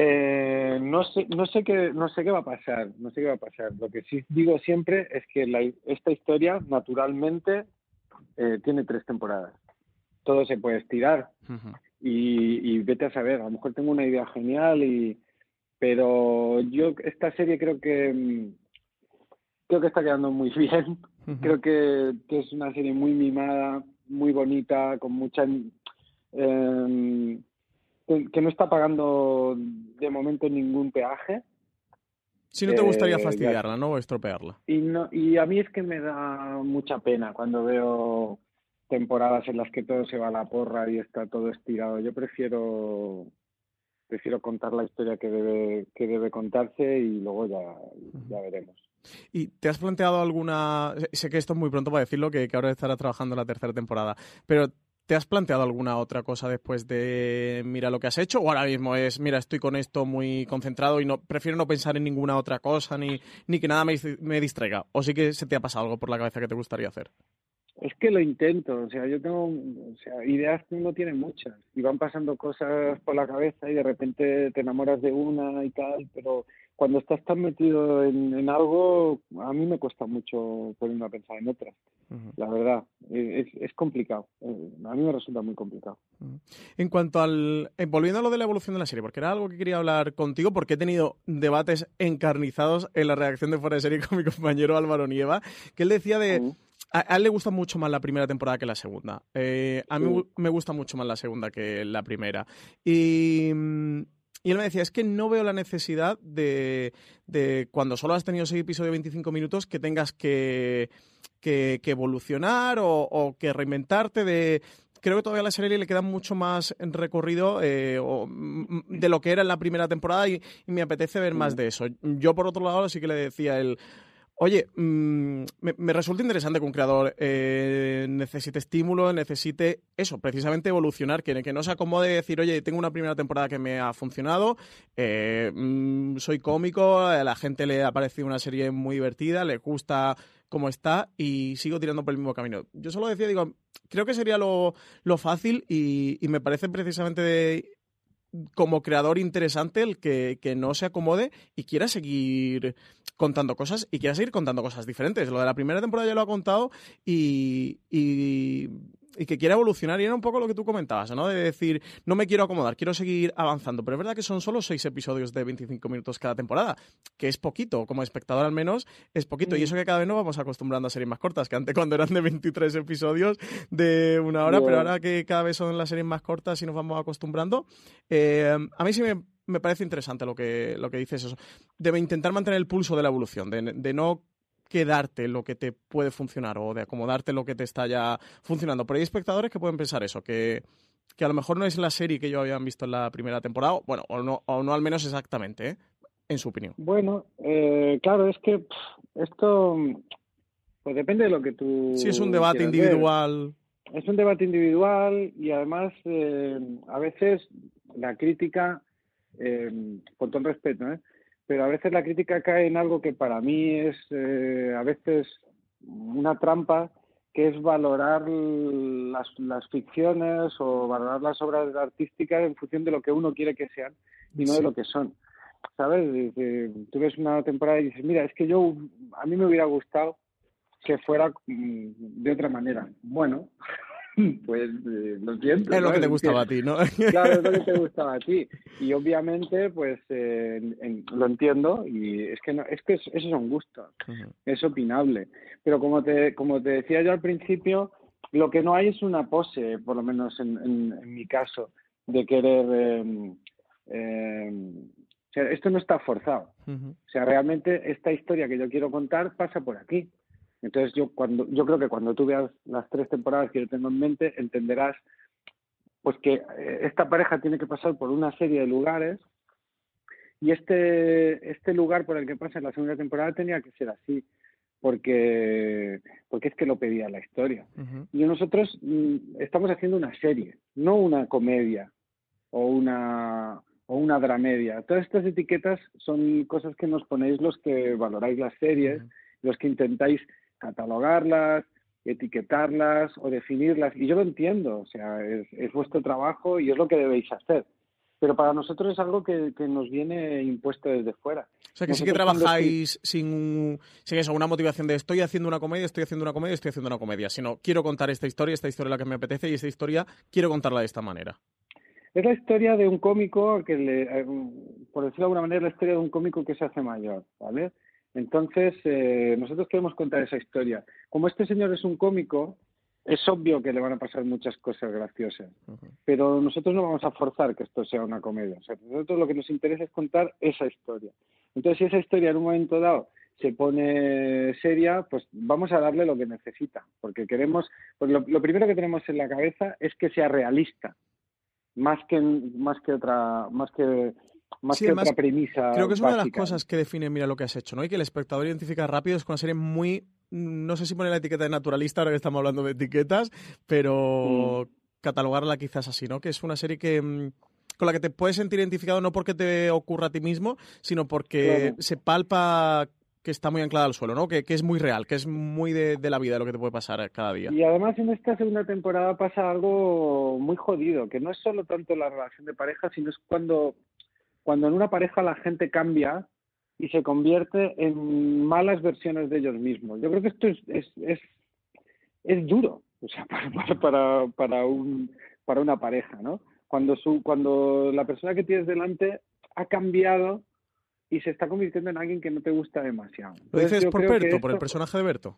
Eh, no sé, no sé qué, no sé qué va a pasar, no sé qué va a pasar. Lo que sí digo siempre es que la, esta historia, naturalmente, eh, tiene tres temporadas. Todo se puede estirar y, y, vete a saber. A lo mejor tengo una idea genial y, pero yo esta serie creo que mm, creo que está quedando muy bien. Creo que, que, es una serie muy mimada, muy bonita, con mucha eh, que no está pagando de momento ningún peaje. Si no te gustaría eh, fastidiarla, ¿no? O estropearla. Y, no, y a mí es que me da mucha pena cuando veo temporadas en las que todo se va a la porra y está todo estirado. Yo prefiero prefiero contar la historia que debe que debe contarse y luego ya, ya veremos. ¿Y te has planteado alguna... Sé que esto es muy pronto para decirlo, que, ahora estará trabajando en la tercera temporada, pero ¿Te has planteado alguna otra cosa después de mira lo que has hecho? ¿O ahora mismo es mira, estoy con esto muy concentrado y no prefiero no pensar en ninguna otra cosa ni, ni que nada me, me distraiga? ¿O sí que se te ha pasado algo por la cabeza que te gustaría hacer? Es que lo intento, o sea, yo tengo, o sea, ideas que uno tiene muchas y van pasando cosas por la cabeza y de repente te enamoras de una y tal, pero cuando estás tan metido en, algo, a mí me cuesta mucho ponerme a pensar en otras. La verdad, es, es, complicado. Eh, a mí me resulta muy complicado. En cuanto al. Eh, volviendo a lo de la evolución de la serie, porque era algo que quería hablar contigo, porque he tenido debates encarnizados en la reacción de fuera de serie con mi compañero Álvaro Nieva, que él decía de. A, él le gusta mucho más la primera temporada que la segunda. Eh, a mí me gusta mucho más la segunda que la primera. Y mm, y él me decía, es que no veo la necesidad de, de cuando solo has tenido ese episodio de 25 minutos, que tengas que, que, evolucionar o, que reinventarte de... Creo que todavía a la serie le queda mucho más recorrido eh, de lo que era en la primera temporada y, y me apetece ver más de eso. Yo, por otro lado, sí que le decía el Oye, mm, me, resulta interesante que un creador eh, necesite estímulo, necesite eso, precisamente evolucionar, que, no se acomode decir, oye, tengo una primera temporada que me ha funcionado, eh, mm, soy cómico, a la gente le ha parecido una serie muy divertida, le gusta cómo está y sigo tirando por el mismo camino. Yo solo decía, digo, creo que sería lo, fácil y, y me parece precisamente de, como creador interesante el que, que, no se acomode y quiera seguir contando cosas y quiera seguir contando cosas diferentes. Lo de la primera temporada ya lo ha contado y, y y que quiere evolucionar. Y era un poco lo que tú comentabas, ¿no? De decir, no me quiero acomodar, quiero seguir avanzando. Pero es verdad que son solo seis episodios de 25 minutos cada temporada, que es poquito, como espectador al menos, es poquito. Y eso que cada vez nos vamos acostumbrando a series más cortas, que antes cuando eran de 23 episodios de una hora, pero ahora que cada vez son las series más cortas y nos vamos acostumbrando, eh, a mí sí me, parece interesante lo que, lo que dices eso. Debe intentar mantener el pulso de la evolución, de, de no quedarte lo que te puede funcionar o de acomodarte lo que te está ya funcionando. Pero hay espectadores que pueden pensar eso, que, que a lo mejor no es la serie que yo habían visto en la primera temporada, bueno, o no, o no al menos exactamente, ¿eh? en su opinión. Bueno, eh, claro, es que esto pues depende de lo que tú... Sí, es un debate individual. Es un debate individual y además eh, a veces la crítica, con todo el respeto, ¿eh? Pero a veces la crítica cae en algo que para mí es eh, a veces una trampa, que es valorar las, las, ficciones o valorar las obras artísticas en función de lo que uno quiere que sean y no de lo que son. ¿Sabes? tú ves una temporada y dices, mira, es que yo, a mí me hubiera gustado que fuera mm, de otra manera. Bueno, pues eh, lo siento. Es lo que te gustaba a ti, ¿no? claro, es lo que te gustaba a ti. Y obviamente, pues eh, lo entiendo y es que no, es que eso son gustos, es opinable. Pero como te, como te decía yo al principio, lo que no hay es una pose, por lo menos en, en, mi caso, de querer... Em, o sea, esto no está forzado. O sea, realmente esta historia que yo quiero contar pasa por aquí. Entonces yo cuando yo creo que cuando tú veas las tres temporadas que yo tengo en mente entenderás pues que eh, esta pareja tiene que pasar por una serie de lugares y este este lugar por el que pasa en la segunda temporada tenía que ser así porque porque es que lo pedía la historia. Y nosotros mm, estamos haciendo una serie no una comedia o una o una dramedia. Todas estas etiquetas son cosas que nos ponéis los que valoráis las series, los que intentáis catalogarlas, etiquetarlas o definirlas. Y yo lo entiendo, o sea, es, vuestro trabajo y es lo que debéis hacer. Pero para nosotros es algo que, nos viene impuesto desde fuera. O sea, que sí que trabajáis sin, sin eso, una motivación de estoy haciendo una comedia, estoy haciendo una comedia, estoy haciendo una comedia, sino quiero contar esta historia, esta historia es la que me apetece y esta historia quiero contarla de esta manera. Es la historia de un cómico que, le, eh, por decirlo de alguna manera, es la historia de un cómico que se hace mayor, ¿vale? Entonces, eh, nosotros queremos contar esa historia. Como este señor es un cómico, es obvio que le van a pasar muchas cosas graciosas, pero nosotros no vamos a forzar que esto sea una comedia. O sea, nosotros lo que nos interesa es contar esa historia. Entonces, si esa historia en un momento dado se pone seria, pues vamos a darle lo que necesita, porque queremos, pues lo, lo primero que tenemos en la cabeza es que sea realista, más que más que otra más que más que otra premisa creo que es una de las cosas que define mira lo que has hecho no y que el espectador identifica rápido es con una serie muy no sé si pone la etiqueta de naturalista ahora que estamos hablando de etiquetas pero mm. catalogarla quizás así no que es una serie que mm, con la que te puedes sentir identificado no porque te ocurra a ti mismo, sino porque se palpa que está muy anclada al suelo, ¿no? Que, es muy real, que es muy de, la vida lo que te puede pasar cada día. Y además en esta segunda temporada pasa algo muy jodido, que no es solo tanto la relación de pareja, sino es cuando, cuando en una pareja la gente cambia y se convierte en malas versiones de ellos mismos. Yo creo que esto es, es, es, duro, o sea, para, para, para, un, para una pareja, ¿no? Cuando, su, cuando la persona que tienes delante ha cambiado y se está convirtiendo en alguien que no te gusta demasiado. ¿Lo dices por Berto, por el personaje de Berto?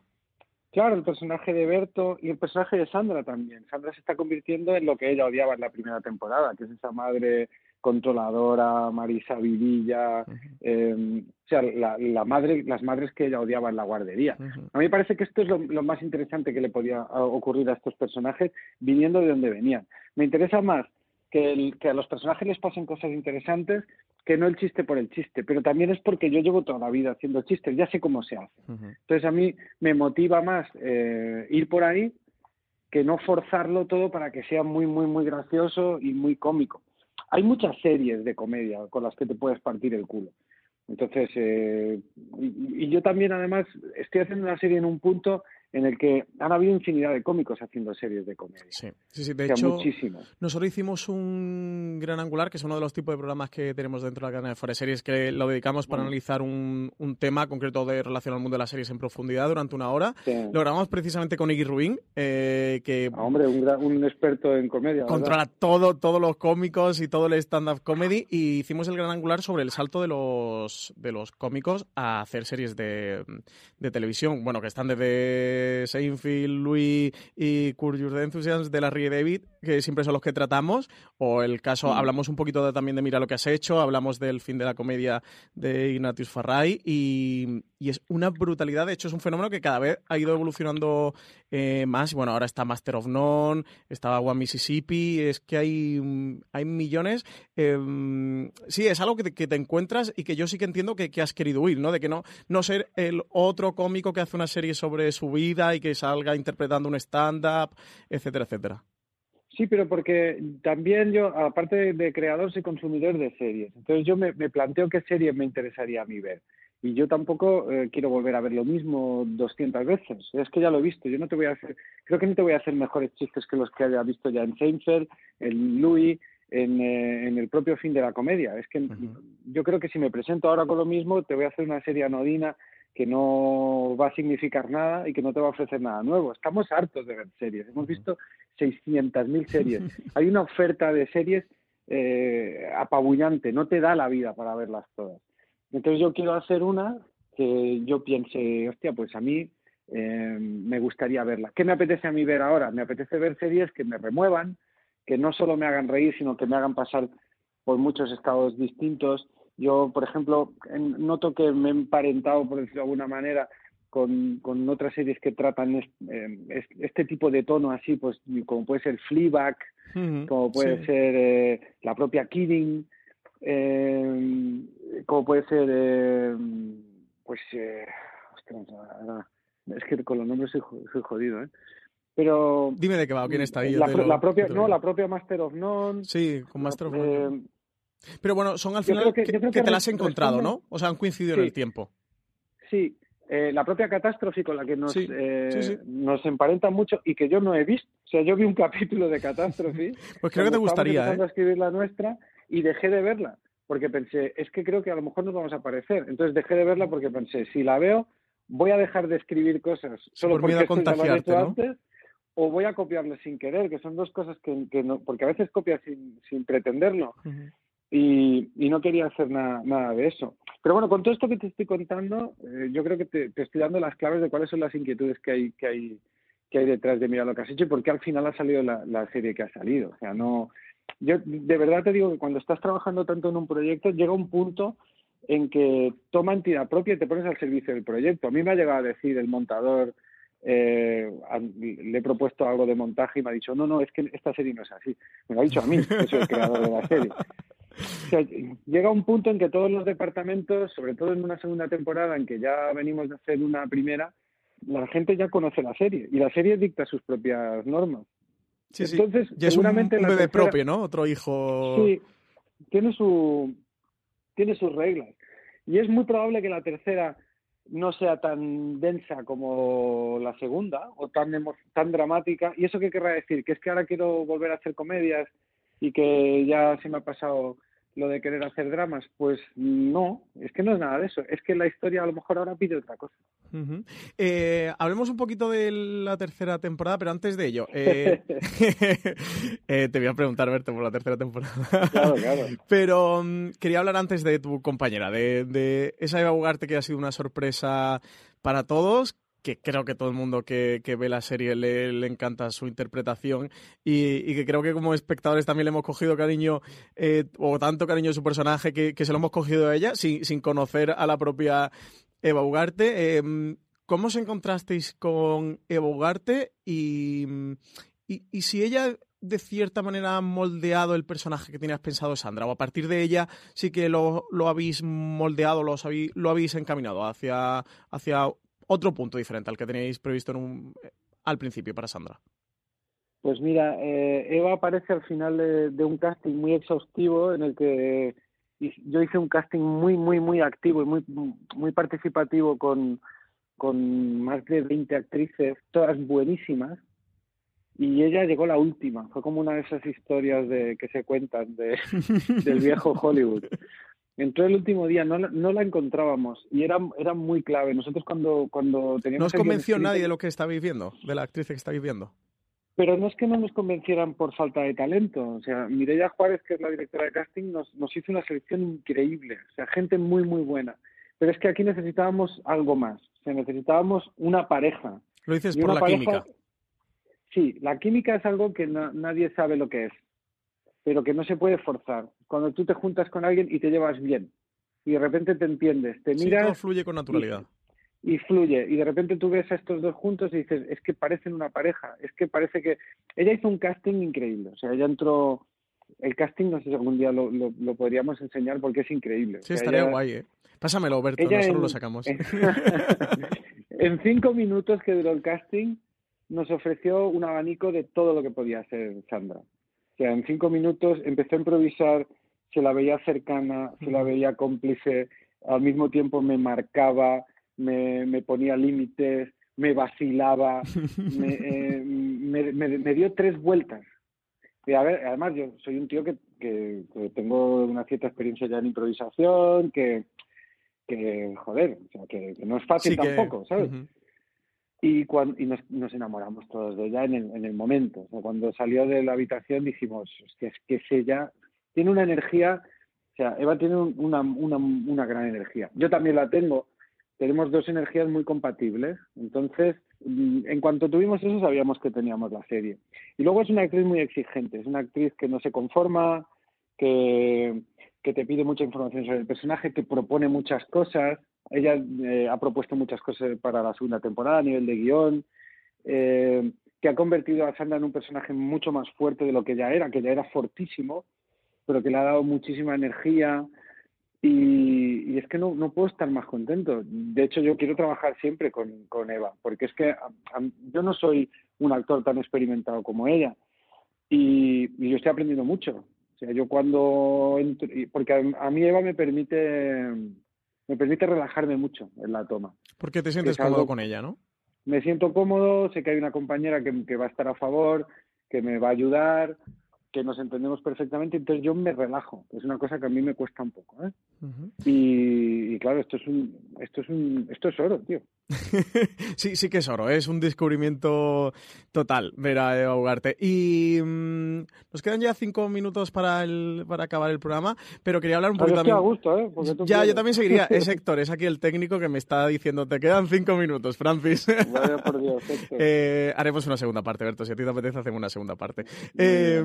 Claro, el personaje de Berto y el personaje de Sandra también. Sandra se está convirtiendo en lo que ella odiaba en la primera temporada, que es esa madre controladora, Marisa Vidilla, em, o sea, la, madre, las madres que ella odiaba en la guardería. A mí me parece que esto es lo, lo, más interesante que le podía ocurrir a estos personajes viniendo de donde venían. Me interesa más que, que a los personajes les pasen cosas interesantes que no el chiste por el chiste, pero también es porque yo llevo toda la vida haciendo chistes, ya sé cómo se hace. Entonces a mí me motiva más eh, ir por ahí que no forzarlo todo para que sea muy, muy, muy gracioso y muy cómico. Hay muchas series de comedia con las que te puedes partir el culo. Entonces, eh, y, yo también además estoy haciendo una serie en un punto en el que han habido infinidad de cómicos haciendo series de comedia. Sí, sí, sí. de hecho, nosotros hicimos un gran angular, que es uno de los tipos de programas que tenemos dentro de la cadena de Fuera Series, que lo dedicamos para analizar un, un, tema concreto de relación al mundo de las series en profundidad durante una hora. Lo grabamos precisamente con Iggy Rubin, eh, que... Ah, hombre, un, un, experto en comedia. Controla todo, todos los cómicos y todo el stand-up comedy, y hicimos el gran angular sobre el salto de los, de los cómicos a hacer series de, de televisión, bueno, que están desde Seinfeld, Louis y Curse Your Enthusiasm de Larry y David, que siempre son los que tratamos, o el caso, mm. hablamos un poquito también de Mira lo que has hecho, hablamos del fin de la comedia de Ignatius Farray, y, es una brutalidad, de hecho es un fenómeno que cada vez ha ido evolucionando eh, más, y bueno, ahora está Master of None, estaba One Mississippi, es que hay, hay millones. Em, sí, es algo que te, encuentras y que yo sí que entiendo que, que has querido huir, ¿no? De que no, no ser el otro cómico que hace una serie sobre su vida y que salga interpretando un stand-up, etcétera, etcétera. Sí, pero porque también yo, aparte de creador, soy consumidor de series. Entonces yo me, planteo qué series me interesaría a mí ver. Y yo tampoco eh, quiero volver a ver lo mismo 200 veces. Es que ya lo he visto. Yo no te voy a hacer, creo que no te voy a hacer mejores chistes que los que haya visto ya en Seinfeld, en Louis, en, eh, en, el propio fin de la comedia. Es que yo creo que si me presento ahora con lo mismo, te voy a hacer una serie anodina que no va a significar nada y que no te va a ofrecer nada nuevo. Estamos hartos de ver series. Hemos visto 600.000 series. Hay una oferta de series eh, apabullante. No te da la vida para verlas todas. Entonces yo quiero hacer una que yo piense, hostia, pues a mí eh, me gustaría verla. ¿Qué me apetece a mí ver ahora? Me apetece ver series que me remuevan, que no solo me hagan reír, sino que me hagan pasar por muchos estados distintos, yo, por ejemplo, noto que me he emparentado, por decirlo de alguna manera, con, con otras series que tratan eh, este tipo de tono así, pues como puede ser Fleabag, como puede ser eh, la propia Kidding, eh, como puede ser, pues, es que con los nombres soy, jodido, ¿eh? Pero... Dime de qué va, quién está ahí. La, propia, no, la propia Master of None. Sí, con Master of None Pero bueno, son al final que, te las has encontrado, ¿no? O sea, han coincidido en el tiempo. Sí, eh, la propia catástrofe con la que nos, eh, nos emparenta mucho y que yo no he visto. O sea, yo vi un capítulo de catástrofe. pues creo que te gustaría. ¿eh? a escribir la nuestra y dejé de verla porque pensé, es que creo que a lo mejor nos vamos a parecer. Entonces dejé de verla porque pensé, si la veo, voy a dejar de escribir cosas solo Por porque miedo a contagiarte, ¿no? antes o voy a copiarlo sin querer, que son dos cosas que, que no, porque a veces copias sin, sin pretenderlo. Y, y, no quería hacer nada, nada de eso. Pero bueno, con todo esto que te estoy contando, eh, yo creo que te, estoy dando las claves de cuáles son las inquietudes que hay, que hay, que hay detrás de mirar lo que has hecho y por qué al final ha salido la, la serie que ha salido. O sea, no, yo de verdad te digo que cuando estás trabajando tanto en un proyecto, llega un punto en que toma entidad propia y te pones al servicio del proyecto. A mí me ha llegado a decir el montador, eh, le he propuesto algo de montaje y me ha dicho, no, no, es que esta serie no es así. Me lo ha dicho a mí, que soy el creador de la serie. O sea, llega un punto en que todos los departamentos, sobre todo en una segunda temporada en que ya venimos de hacer una primera, la gente ya conoce la serie y la serie dicta sus propias normas. Sí, Entonces, sí. es seguramente un, bebé propio, ¿no? Otro hijo. Sí, tiene, su, tiene sus reglas. Y es muy probable que la tercera no sea tan densa como la segunda o tan, tan dramática. ¿Y eso qué querrá decir? Que es que ahora quiero volver a hacer comedias y que ya se me ha pasado lo de querer hacer dramas, pues no, es que no es nada de eso, es que la historia a lo mejor ahora pide otra cosa. eh, hablemos un poquito de la tercera temporada, pero antes de ello, eh, eh, te voy a preguntar, verte por la tercera temporada. Claro, claro. pero um, quería hablar antes de tu compañera, de, de esa Eva Ugarte que ha sido una sorpresa para todos, que creo que todo el mundo que, que ve la serie le, encanta su interpretación y, y, que creo que como espectadores también le hemos cogido cariño eh, o tanto cariño a su personaje que, que, se lo hemos cogido a ella sin, sin conocer a la propia Eva Ugarte. Eh, ¿Cómo os encontrasteis con Eva Ugarte y, y, y si ella de cierta manera ha moldeado el personaje que tenías pensado Sandra o a partir de ella sí que lo, lo habéis moldeado, lo habéis, lo habéis encaminado hacia, hacia otro punto diferente al que teníais previsto en un, al principio para Sandra. Pues mira, eh, Eva aparece al final de, de, un casting muy exhaustivo en el que yo hice un casting muy, muy, muy activo y muy, muy participativo con, con más de 20 actrices, todas buenísimas, y ella llegó la última. Fue como una de esas historias de que se cuentan de, del viejo Hollywood entró el último día, no, no la encontrábamos y era, era muy clave. Nosotros cuando, cuando teníamos... ¿No os convenció escrito, nadie de lo que estáis viendo, de la actriz que estáis viendo? Pero no es que no nos convencieran por falta de talento. O sea, Mireia Juárez, que es la directora de casting, nos, nos hizo una selección increíble. O sea, gente muy, muy buena. Pero es que aquí necesitábamos algo más. O sea, necesitábamos una pareja. Lo dices por la pareja... química. Sí, la química es algo que no, nadie sabe lo que es pero que no se puede forzar. Cuando tú te juntas con alguien y te llevas bien y de repente te entiendes, te miras. Sí, todo fluye con naturalidad. Y, y, fluye. Y de repente tú ves a estos dos juntos y dices, es que parecen una pareja. Es que parece que. Ella hizo un casting increíble. O sea, ella entró. El casting, no sé si algún día lo, lo, lo podríamos enseñar porque es increíble. Sí, o sea, estaría ella, guay, ¿eh? Pásamelo, Berto, nosotros en, lo sacamos. En, en cinco minutos que duró el casting, nos ofreció un abanico de todo lo que podía hacer Sandra. Sea, en cinco minutos empezó a improvisar, se la veía cercana, se la veía cómplice, al mismo tiempo me marcaba, me, me ponía límites, me vacilaba, me, eh, me, dio tres vueltas. Y a ver, además, yo soy un tío que, que, que, tengo una cierta experiencia ya en improvisación, que, que joder, o sea, que, que no es fácil Sí, tampoco, ¿sabes? Y, cuan- y nos, nos enamoramos todos de ella en el, en el momento. O sea, cuando salió de la habitación dijimos, hostia, es que es ella, tiene una energía, o sea, Eva tiene un- una, una, una gran energía. Yo también la tengo, tenemos dos energías muy compatibles, entonces, mm, en cuanto tuvimos eso sabíamos que teníamos la serie. Y luego es una actriz muy exigente, es una actriz que no se conforma, que, que te pide mucha información sobre el personaje, que propone muchas cosas. Ella eh, ha propuesto muchas cosas para la segunda temporada a nivel de guion, eh, que ha convertido a Sandra en un personaje mucho más fuerte de lo que ya era, que ya era fortísimo, pero que le ha dado muchísima energía. Y, es que no, no puedo estar más contento. De hecho, yo quiero trabajar siempre con, con Eva, porque es que a, yo no soy un actor tan experimentado como ella. Y yo estoy aprendiendo mucho. O sea, yo cuando porque a, mí Eva me permite me permite relajarme mucho en la toma. Porque te sientes cómodo con ella, ¿no? Me siento cómodo, sé que hay una compañera que, que va a estar a favor, que me va a ayudar, que nos entendemos perfectamente, entonces yo me relajo. Es una cosa que a mí me cuesta un poco, ¿eh? Y, claro, esto es un, esto es un, esto es oro, tío. sí, sí que es oro, ¿eh? es un descubrimiento total ver a Eva Ugarte. Y mm, nos quedan ya cinco minutos para el, para acabar el programa, pero quería hablar un poco también. gusto, ¿eh? ya, yo también seguiría. Es Héctor, es aquí el técnico que me está diciendo, te quedan cinco minutos, Francis. Vaya por Dios, eh, haremos una segunda parte, Berto. Si a ti te apetece, hacemos una segunda parte. Eh,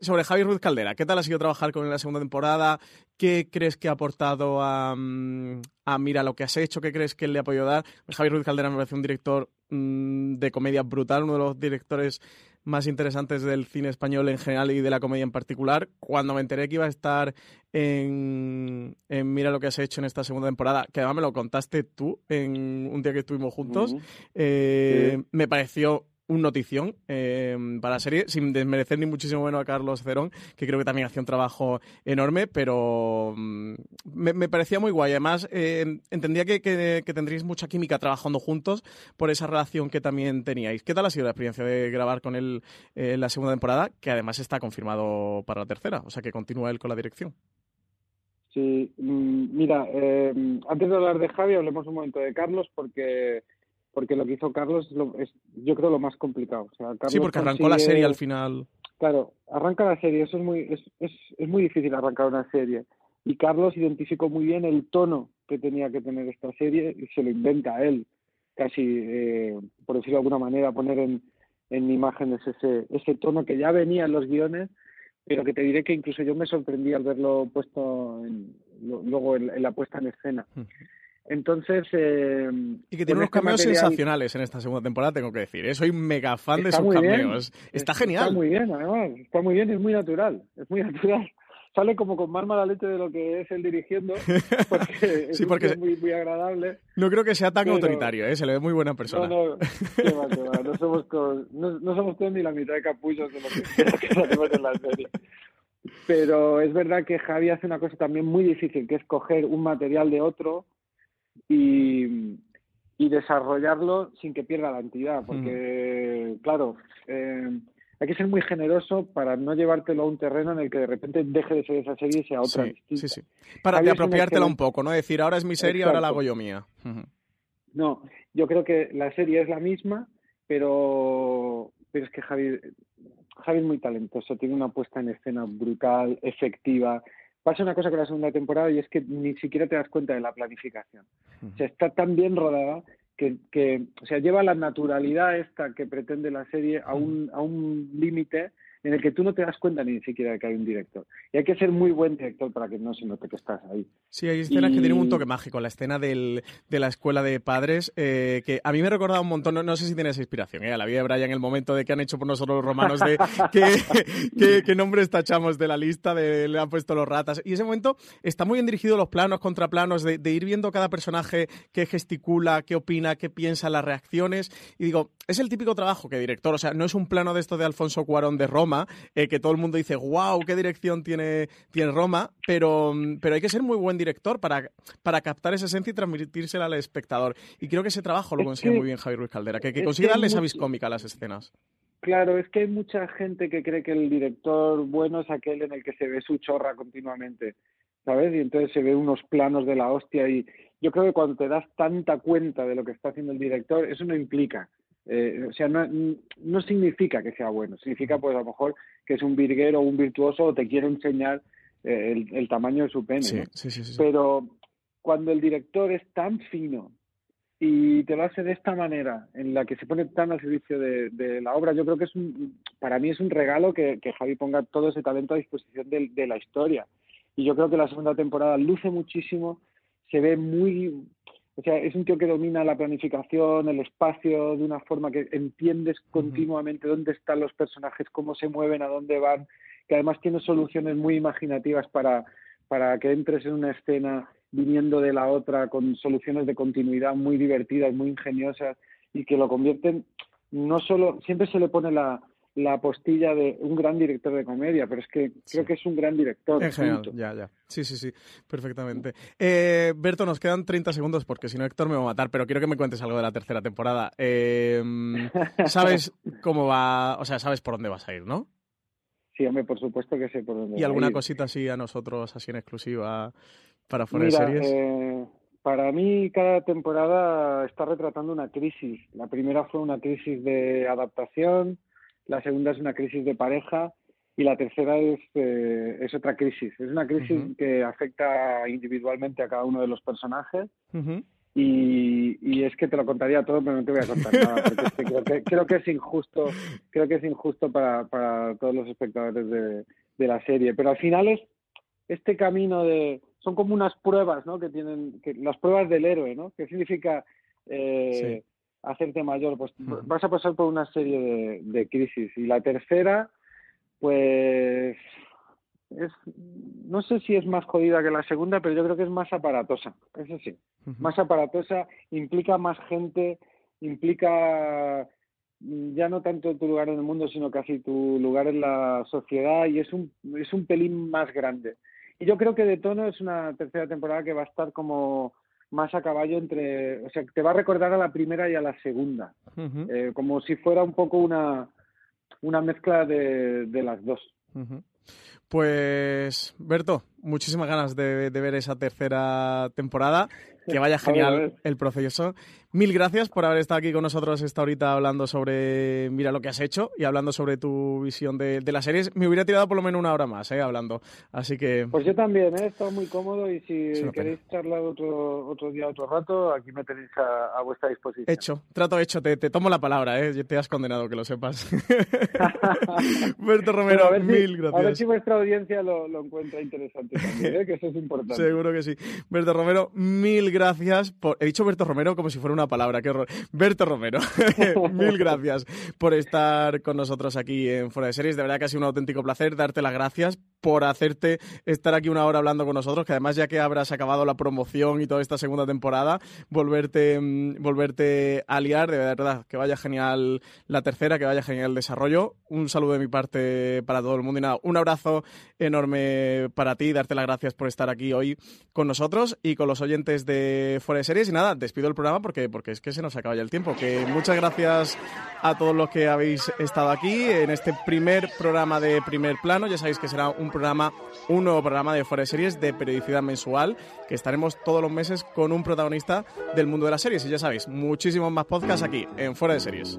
sobre Javier Ruiz Caldera, ¿qué tal ha sido trabajar con él en la segunda temporada? ¿Qué crees que ha aportado a, mm, Mira lo que has hecho? ¿Qué crees que le ha podido dar? Javier Ruiz Caldera me parece un director mm, de comedia brutal, uno de los directores más interesantes del cine español en general y de la comedia en particular. Cuando me enteré que iba a estar en, Mira lo que has hecho en esta segunda temporada, que además me lo contaste tú en un día que estuvimos juntos, eh, me pareció un notición eh, para la serie, sin desmerecer ni muchísimo menos a Carlos Cerón, que creo que también hacía un trabajo enorme, pero mm, me, parecía muy guay. Además, eh, entendía que, que, tendríais mucha química trabajando juntos por esa relación que también teníais. ¿Qué tal ha sido la experiencia de grabar con él eh, la segunda temporada, que además está confirmado para la tercera? O sea, que continúa él con la dirección. Sí, mm, mira, antes de hablar de Javi, hablemos un momento de Carlos, porque porque lo que hizo Carlos es, yo creo, lo más complicado. sí, porque arrancó la serie al final. Claro, arranca la serie, eso es muy, es, es, es muy difícil arrancar una serie. Y Carlos identificó muy bien el tono que tenía que tener esta serie y se lo inventa él, casi, eh, por decirlo de alguna manera, poner en, en imágenes ese, ese tono que ya venía en los guiones, pero que te diré que incluso yo me sorprendí al verlo puesto luego en, la puesta en escena. Entonces. Eh, y que tiene unos este cameos sensacionales en esta segunda temporada, tengo que decir. ¿eh? Soy mega fan de sus cameos. Está genial. Está muy bien, además. Está muy bien, es muy natural. Es muy natural. Sale como con más mala leche de lo que es él dirigiendo, porque sí, porque es muy, muy agradable. No creo que sea tan autoritario, ¿eh? se le ve muy buena persona. No, no, qué va, qué va. No somos, no, no, somos todos ni la mitad de capullos de lo que, de lo que hacemos en la serie. Pero es verdad que Javi hace una cosa también muy difícil, que es coger un material de otro y, y desarrollarlo sin que pierda la entidad, porque, claro, eh, hay que ser muy generoso para no llevártelo a un terreno en el que de repente deje de ser esa serie y sea otra. Sí, sí, Para de apropiártela un poco, ¿no? Decir, ahora es mi serie, ahora la hago yo mía. No, yo creo que la serie es la misma, pero, pero es que Javi, Javi es muy talentoso, tiene una puesta en escena brutal, efectiva, pasa una cosa con la segunda temporada y es que ni siquiera te das cuenta de la planificación. O sea, está tan bien rodada que, que o sea, lleva la naturalidad esta que pretende la serie a un, a un límite en el que tú no te das cuenta ni siquiera de que hay un director. Y hay que ser muy buen director para que no se note que estás ahí. Sí, hay escenas que tienen un toque mágico. La escena del, de la escuela de padres, eh, que a mí me recordado un montón, no, sé si tienes inspiración, ¿eh? a la vida de Brian, el momento de que han hecho por nosotros los romanos, de qué, nombres tachamos de la lista, de le han puesto los ratas. Y ese momento está muy bien dirigido los planos, contraplanos, de, de ir viendo cada personaje qué gesticula, qué opina, qué piensa, las reacciones. Y digo, es el típico trabajo que director, o sea, no es un plano de esto de Alfonso Cuarón de Roma, eh, que todo el mundo dice, wow, qué dirección tiene, tiene Roma, pero, pero hay que ser muy buen director para, para captar esa esencia y transmitírsela al espectador. Y creo que ese trabajo lo consigue muy bien Javier Ruiz Caldera, que, que consigue darle esa viscómica a las escenas. Claro, es que hay mucha gente que cree que el director bueno es aquel en el que se ve su chorra continuamente, ¿sabes? Y entonces se ve unos planos de la hostia y yo creo que cuando te das tanta cuenta de lo que está haciendo el director, eso no implica eh, o sea, no, no significa que sea bueno, significa pues a lo mejor que es un virguero o un virtuoso o te quiere enseñar eh, el, tamaño de su pene. Pero cuando el director es tan fino y te lo hace de esta manera, en la que se pone tan al servicio de, la obra, yo creo que es un, para mí es un regalo que, Javi ponga todo ese talento a disposición de, de la historia. Y yo creo que la segunda temporada luce muchísimo, se ve muy o sea, es un tío que domina la planificación, el espacio, de una forma que entiendes continuamente dónde están los personajes, cómo se mueven, a dónde van, que además tiene soluciones muy imaginativas para, para que entres en una escena viniendo de la otra con soluciones de continuidad muy divertidas, muy ingeniosas y que lo convierten no solo, siempre se le pone la, la postilla de un gran director de comedia, pero es que creo que es un gran director. En general, ya, ya. Sí, sí, sí, perfectamente. Eh, Berto, nos quedan 30 segundos porque si no Héctor me va a matar, pero quiero que me cuentes algo de la tercera temporada. Eh, ¿Sabes cómo va, o sea, sabes por dónde vas a ir, no? Sí, hombre, por supuesto que sé por dónde ¿Y alguna cosita así a nosotros, así en exclusiva, para fuera de series? Eh, para mí, cada temporada está retratando una crisis. La primera fue una crisis de adaptación, la segunda es una crisis de pareja y la tercera es, eh, es otra crisis. Es una crisis que afecta individualmente a cada uno de los personajes. Y, y, es que te lo contaría todo, pero no te voy a contar nada, porque creo, que, creo que es injusto, creo que es injusto para, para todos los espectadores de, de, la serie. Pero al final es este camino de, son como unas pruebas, ¿no? Que tienen, que, las pruebas del héroe, ¿no? ¿Qué significa eh, hacerte mayor? Pues vas a pasar por una serie de, de crisis. Y la tercera, pues es no sé si es más jodida que la segunda, pero yo creo que es más aparatosa, eso sí, más aparatosa, implica más gente, implica mm, ya no tanto tu lugar en el mundo, sino casi tu lugar en la sociedad y es un, es un pelín más grande. Y yo creo que de tono es una tercera temporada que va a estar como más a caballo entre, o sea, te va a recordar a la primera y a la segunda, eh, como si fuera un poco una, una mezcla de, de las dos. Pues, Berto, muchísimas ganas de, ver esa tercera temporada. Que vaya genial el proceso. Mil gracias por haber estado aquí con nosotros esta horita hablando sobre, mira lo que has hecho y hablando sobre tu visión de, las series. Me hubiera tirado por lo menos una hora más, ¿eh? Hablando. Así que... Pues yo también, ¿eh? He estado muy cómodo y si queréis charlar otro, otro día, otro rato, aquí me tenéis a, vuestra disposición. Hecho, trato hecho. Te, tomo la palabra, ¿eh? Te has condenado, que lo sepas. Berto Romero, mil gracias. A ver si vuestra audiencia lo, encuentra interesante también, ¿eh? Que eso es importante. Seguro que sí. Berto Romero, mil gracias por... He dicho Berto Romero como si fuera una palabra, qué horror. Berto Romero, mil gracias por estar con nosotros aquí en Fuera de Series. De verdad que ha sido un auténtico placer darte las gracias por hacerte estar aquí una hora hablando con nosotros, que además ya que habrás acabado la promoción y toda esta segunda temporada, volverte, mm, volverte a liar, de verdad, que vaya genial la tercera, que vaya genial el desarrollo. Un saludo de mi parte para todo el mundo y nada, un abrazo enorme para ti, darte las gracias por estar aquí hoy con nosotros y con los oyentes de Fuera de Series y nada, despido el programa porque, porque es que se nos acaba ya el tiempo. Que muchas gracias a todos los que habéis estado aquí en este primer programa de primer plano. Ya sabéis que será un programa, un nuevo programa de Fuera de Series de periodicidad mensual, que estaremos todos los meses con un protagonista del mundo de las series. Y ya sabéis, muchísimos más podcasts aquí en Fuera de Series.